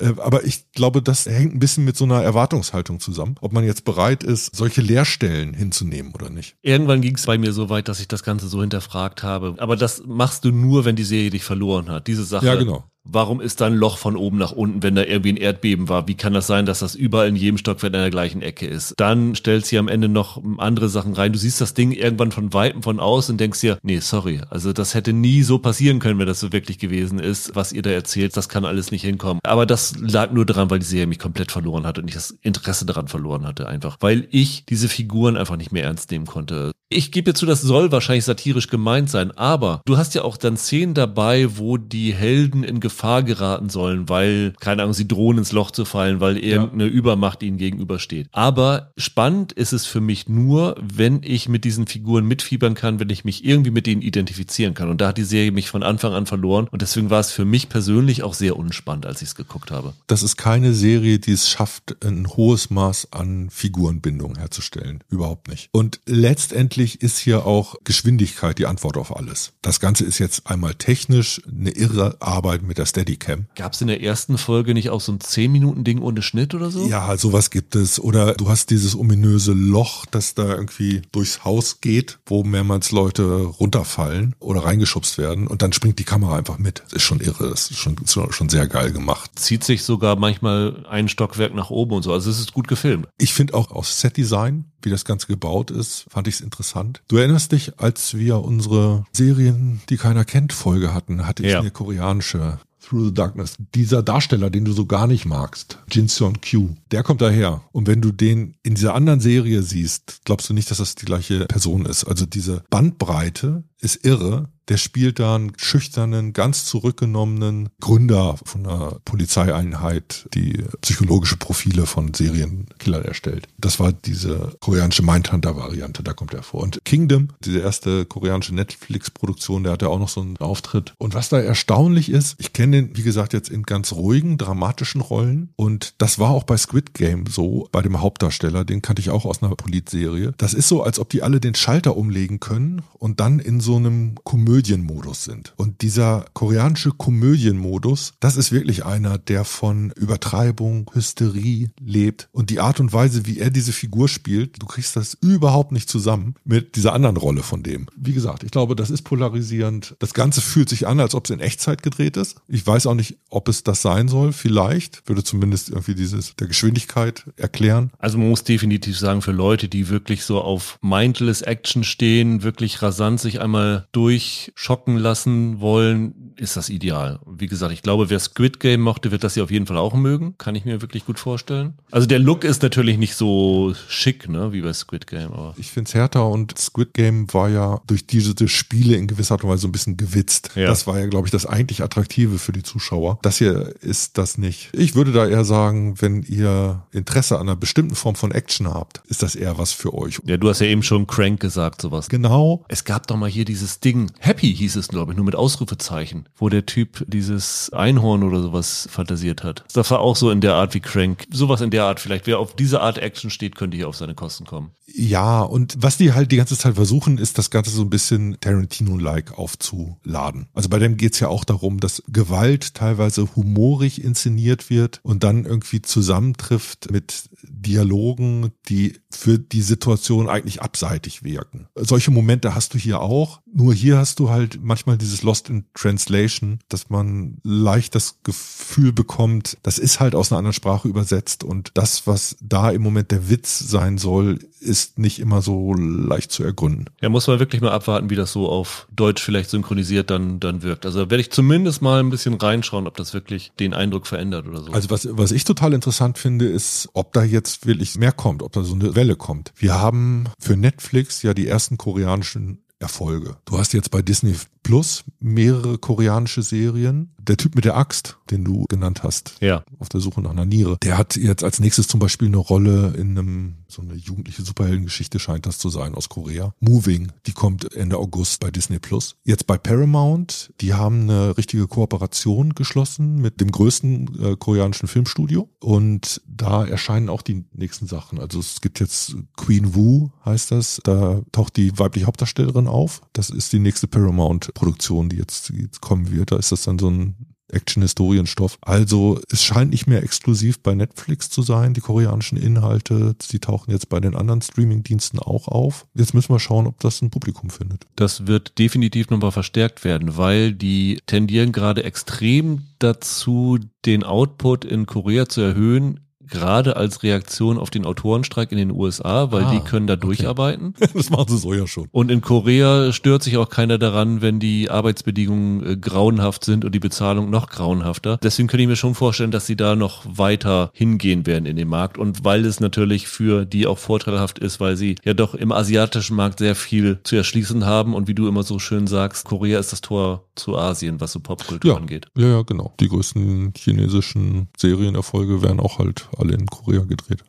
Äh, aber ich glaube, das hängt ein bisschen mit so einer Erwartungshaltung zusammen, ob man jetzt bereit ist, solche Leerstellen hinzunehmen oder nicht. Irgendwann ging es bei mir so weit, dass ich das Ganze so hinterfragt habe. Aber das machst du nur, wenn die Serie dich verloren hat. Diese Sache. Ja, genau. Warum ist da ein Loch von oben nach unten, wenn da irgendwie ein Erdbeben war? Wie kann das sein, dass das überall in jedem Stockwerk in der gleichen Ecke ist? Dann stellt sie am Ende noch andere Sachen rein. Du siehst das Ding irgendwann von Weitem von aus und denkst dir, nee, sorry, also das hätte nie so passieren können, wenn das so wirklich gewesen ist, was ihr da erzählt. Das kann alles nicht hinkommen. Aber das lag nur daran, weil die Serie mich komplett verloren hatte und ich das Interesse daran verloren hatte einfach, weil ich diese Figuren einfach nicht mehr ernst nehmen konnte. Ich gebe dir zu, das soll wahrscheinlich satirisch gemeint sein, aber du hast ja auch dann Szenen dabei, wo die Helden in Gefahr geraten sollen, weil, keine Ahnung, sie drohen ins Loch zu fallen, weil irgendeine ja. Übermacht ihnen gegenübersteht. Aber spannend ist es für mich nur, wenn ich mit diesen Figuren mitfiebern kann, wenn ich mich irgendwie mit denen identifizieren kann. Und da hat die Serie mich von Anfang an verloren und deswegen war es für mich persönlich auch sehr unspannend, als ich es geguckt habe. Das ist keine Serie, die es schafft, ein hohes Maß an Figurenbindung herzustellen. Überhaupt nicht. Und letztendlich ist hier auch Geschwindigkeit die Antwort auf alles. Das Ganze ist jetzt einmal technisch eine irre Arbeit mit der Steadicam. Gab es in der ersten Folge nicht auch so ein 10-Minuten-Ding ohne Schnitt oder so? Ja, sowas gibt es. Oder du hast dieses ominöse Loch, das da irgendwie durchs Haus geht, wo mehrmals Leute runterfallen oder reingeschubst werden und dann springt die Kamera einfach mit. Das ist schon irre. Das ist schon, schon sehr geil gemacht. Zieht sich sogar manchmal ein Stockwerk nach oben und so. Also es ist gut gefilmt. Ich finde auch aus Setdesign, wie das Ganze gebaut ist, fand ich es interessant. Du erinnerst dich, als wir unsere Serien, die keiner kennt, Folge hatten, hatte ich ja. eine koreanische Through the Darkness. Dieser Darsteller, den du so gar nicht magst, Jin Seon Kyu, der kommt daher. Und wenn du den in dieser anderen Serie siehst, glaubst du nicht, dass das die gleiche Person ist. Also diese Bandbreite ist irre der spielt da einen schüchternen, ganz zurückgenommenen Gründer von einer Polizeieinheit, die psychologische Profile von Serienkillern erstellt. Das war diese koreanische Mindhunter-Variante, da kommt er vor. Und Kingdom, diese erste koreanische Netflix-Produktion, der hatte auch noch so einen Auftritt. Und was da erstaunlich ist, ich kenne den, wie gesagt, jetzt in ganz ruhigen, dramatischen Rollen. Und das war auch bei Squid Game so, bei dem Hauptdarsteller, den kannte ich auch aus einer Politserie. Das ist so, als ob die alle den Schalter umlegen können und dann in so einem Komödie Komödienmodus sind. Und dieser koreanische Komödienmodus, das ist wirklich einer, der von Übertreibung, Hysterie lebt. Und die Art und Weise, wie er diese Figur spielt, du kriegst das überhaupt nicht zusammen mit dieser anderen Rolle von dem. Wie gesagt, ich glaube, das ist polarisierend. Das Ganze fühlt sich an, als ob es in Echtzeit gedreht ist. Ich weiß auch nicht, ob es das sein soll. Vielleicht würde zumindest irgendwie dieses der Geschwindigkeit erklären. Also man muss definitiv sagen, für Leute, die wirklich so auf mindless Action stehen, wirklich rasant sich einmal durch schocken lassen wollen, ist das ideal. Wie gesagt, ich glaube, wer Squid Game mochte, wird das hier auf jeden Fall auch mögen. Kann ich mir wirklich gut vorstellen. Also der Look ist natürlich nicht so schick, ne, wie bei Squid Game. Aber ich finde es härter und Squid Game war ja durch diese Spiele in gewisser Art und Weise so ein bisschen gewitzt. Ja. Das war ja, glaube ich, das eigentlich Attraktive für die Zuschauer. Das hier ist das nicht. Ich würde da eher sagen, wenn ihr Interesse an einer bestimmten Form von Action habt, ist das eher was für euch. Ja, du hast ja eben schon Crank gesagt, sowas. Genau. Es gab doch mal hier dieses Ding, Happy hieß es, glaube ich, nur mit Ausrufezeichen. wo der Typ dieses Einhorn oder sowas fantasiert hat. Das war auch so in der Art wie Crank. Sowas in der Art vielleicht. Wer auf diese Art Action steht, könnte hier auf seine Kosten kommen. Ja, und was die halt die ganze Zeit versuchen, ist das Ganze so ein bisschen Tarantino-like aufzuladen. Also bei dem geht's ja auch darum, dass Gewalt teilweise humorig inszeniert wird und dann irgendwie zusammentrifft mit Dialogen, die für die Situation eigentlich abseitig wirken. Solche Momente hast du hier auch. Nur hier hast du halt manchmal dieses Lost in Translation, dass man leicht das Gefühl bekommt, das ist halt aus einer anderen Sprache übersetzt und das, was da im Moment der Witz sein soll, ist nicht immer so leicht zu ergründen. Ja, muss man wirklich mal abwarten, wie das so auf Deutsch vielleicht synchronisiert dann, dann wirkt. Also werde ich zumindest mal ein bisschen reinschauen, ob das wirklich den Eindruck verändert oder so. Also was, was ich total interessant finde, ist, ob da jetzt wirklich mehr kommt, ob da so eine Welle kommt. Wir haben für Netflix ja die ersten koreanischen Erfolge. Du hast jetzt bei Disney Plus mehrere koreanische Serien. Der Typ mit der Axt, den du genannt hast, ja. auf der Suche nach einer Niere, der hat jetzt als nächstes zum Beispiel eine Rolle in einem, so eine jugendliche Superheldengeschichte scheint das zu sein aus Korea. Moving, die kommt Ende August bei Disney Plus. Jetzt bei Paramount, die haben eine richtige Kooperation geschlossen mit dem größten äh, koreanischen Filmstudio und da erscheinen auch die nächsten Sachen. Also es gibt jetzt Queen Wu, heißt das, da taucht die weibliche Hauptdarstellerin auf. Das ist die nächste Paramount-Produktion, die jetzt, die jetzt kommen wird. Da ist das dann so ein Action-Historienstoff. Also es scheint nicht mehr exklusiv bei Netflix zu sein, die koreanischen Inhalte. Sie tauchen jetzt bei den anderen Streaming-Diensten auch auf. Jetzt müssen wir schauen, ob das ein Publikum findet. Das wird definitiv nochmal verstärkt werden, weil die tendieren gerade extrem dazu, den Output in Korea zu erhöhen gerade als Reaktion auf den Autorenstreik in den USA, weil ah, die können da okay. durcharbeiten. Das machen sie so ja schon. Und in Korea stört sich auch keiner daran, wenn die Arbeitsbedingungen äh, grauenhaft sind und die Bezahlung noch grauenhafter. Deswegen könnte ich mir schon vorstellen, dass sie da noch weiter hingehen werden in den Markt und weil es natürlich für die auch vorteilhaft ist, weil sie ja doch im asiatischen Markt sehr viel zu erschließen haben und wie du immer so schön sagst, Korea ist das Tor zu Asien, was so Popkultur ja. angeht. Ja, ja, genau. Die größten chinesischen Serienerfolge werden auch halt alle in Korea gedreht.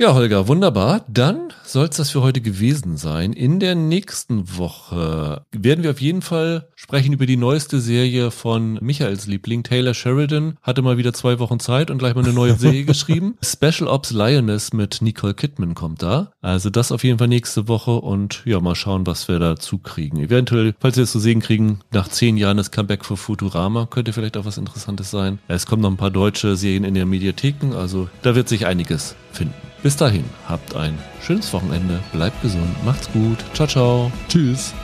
Ja, Holger, wunderbar. Dann soll es das für heute gewesen sein. In der nächsten Woche werden wir auf jeden Fall sprechen über die neueste Serie von Michaels Liebling. Taylor Sheridan hatte mal wieder zwei Wochen Zeit und gleich mal eine neue Serie geschrieben. Special Ops Lioness mit Nicole Kidman kommt da. Also das auf jeden Fall nächste Woche und ja, mal schauen, was wir dazu kriegen. Eventuell, falls wir es zu sehen kriegen, nach zehn Jahren das Comeback für Futurama könnte vielleicht auch was Interessantes sein. Es kommen noch ein paar deutsche Serien in der Mediatheken, also da wird sich einiges finden. Bis dahin, habt ein schönes Wochenende, bleibt gesund, macht's gut, ciao, ciao. Tschüss.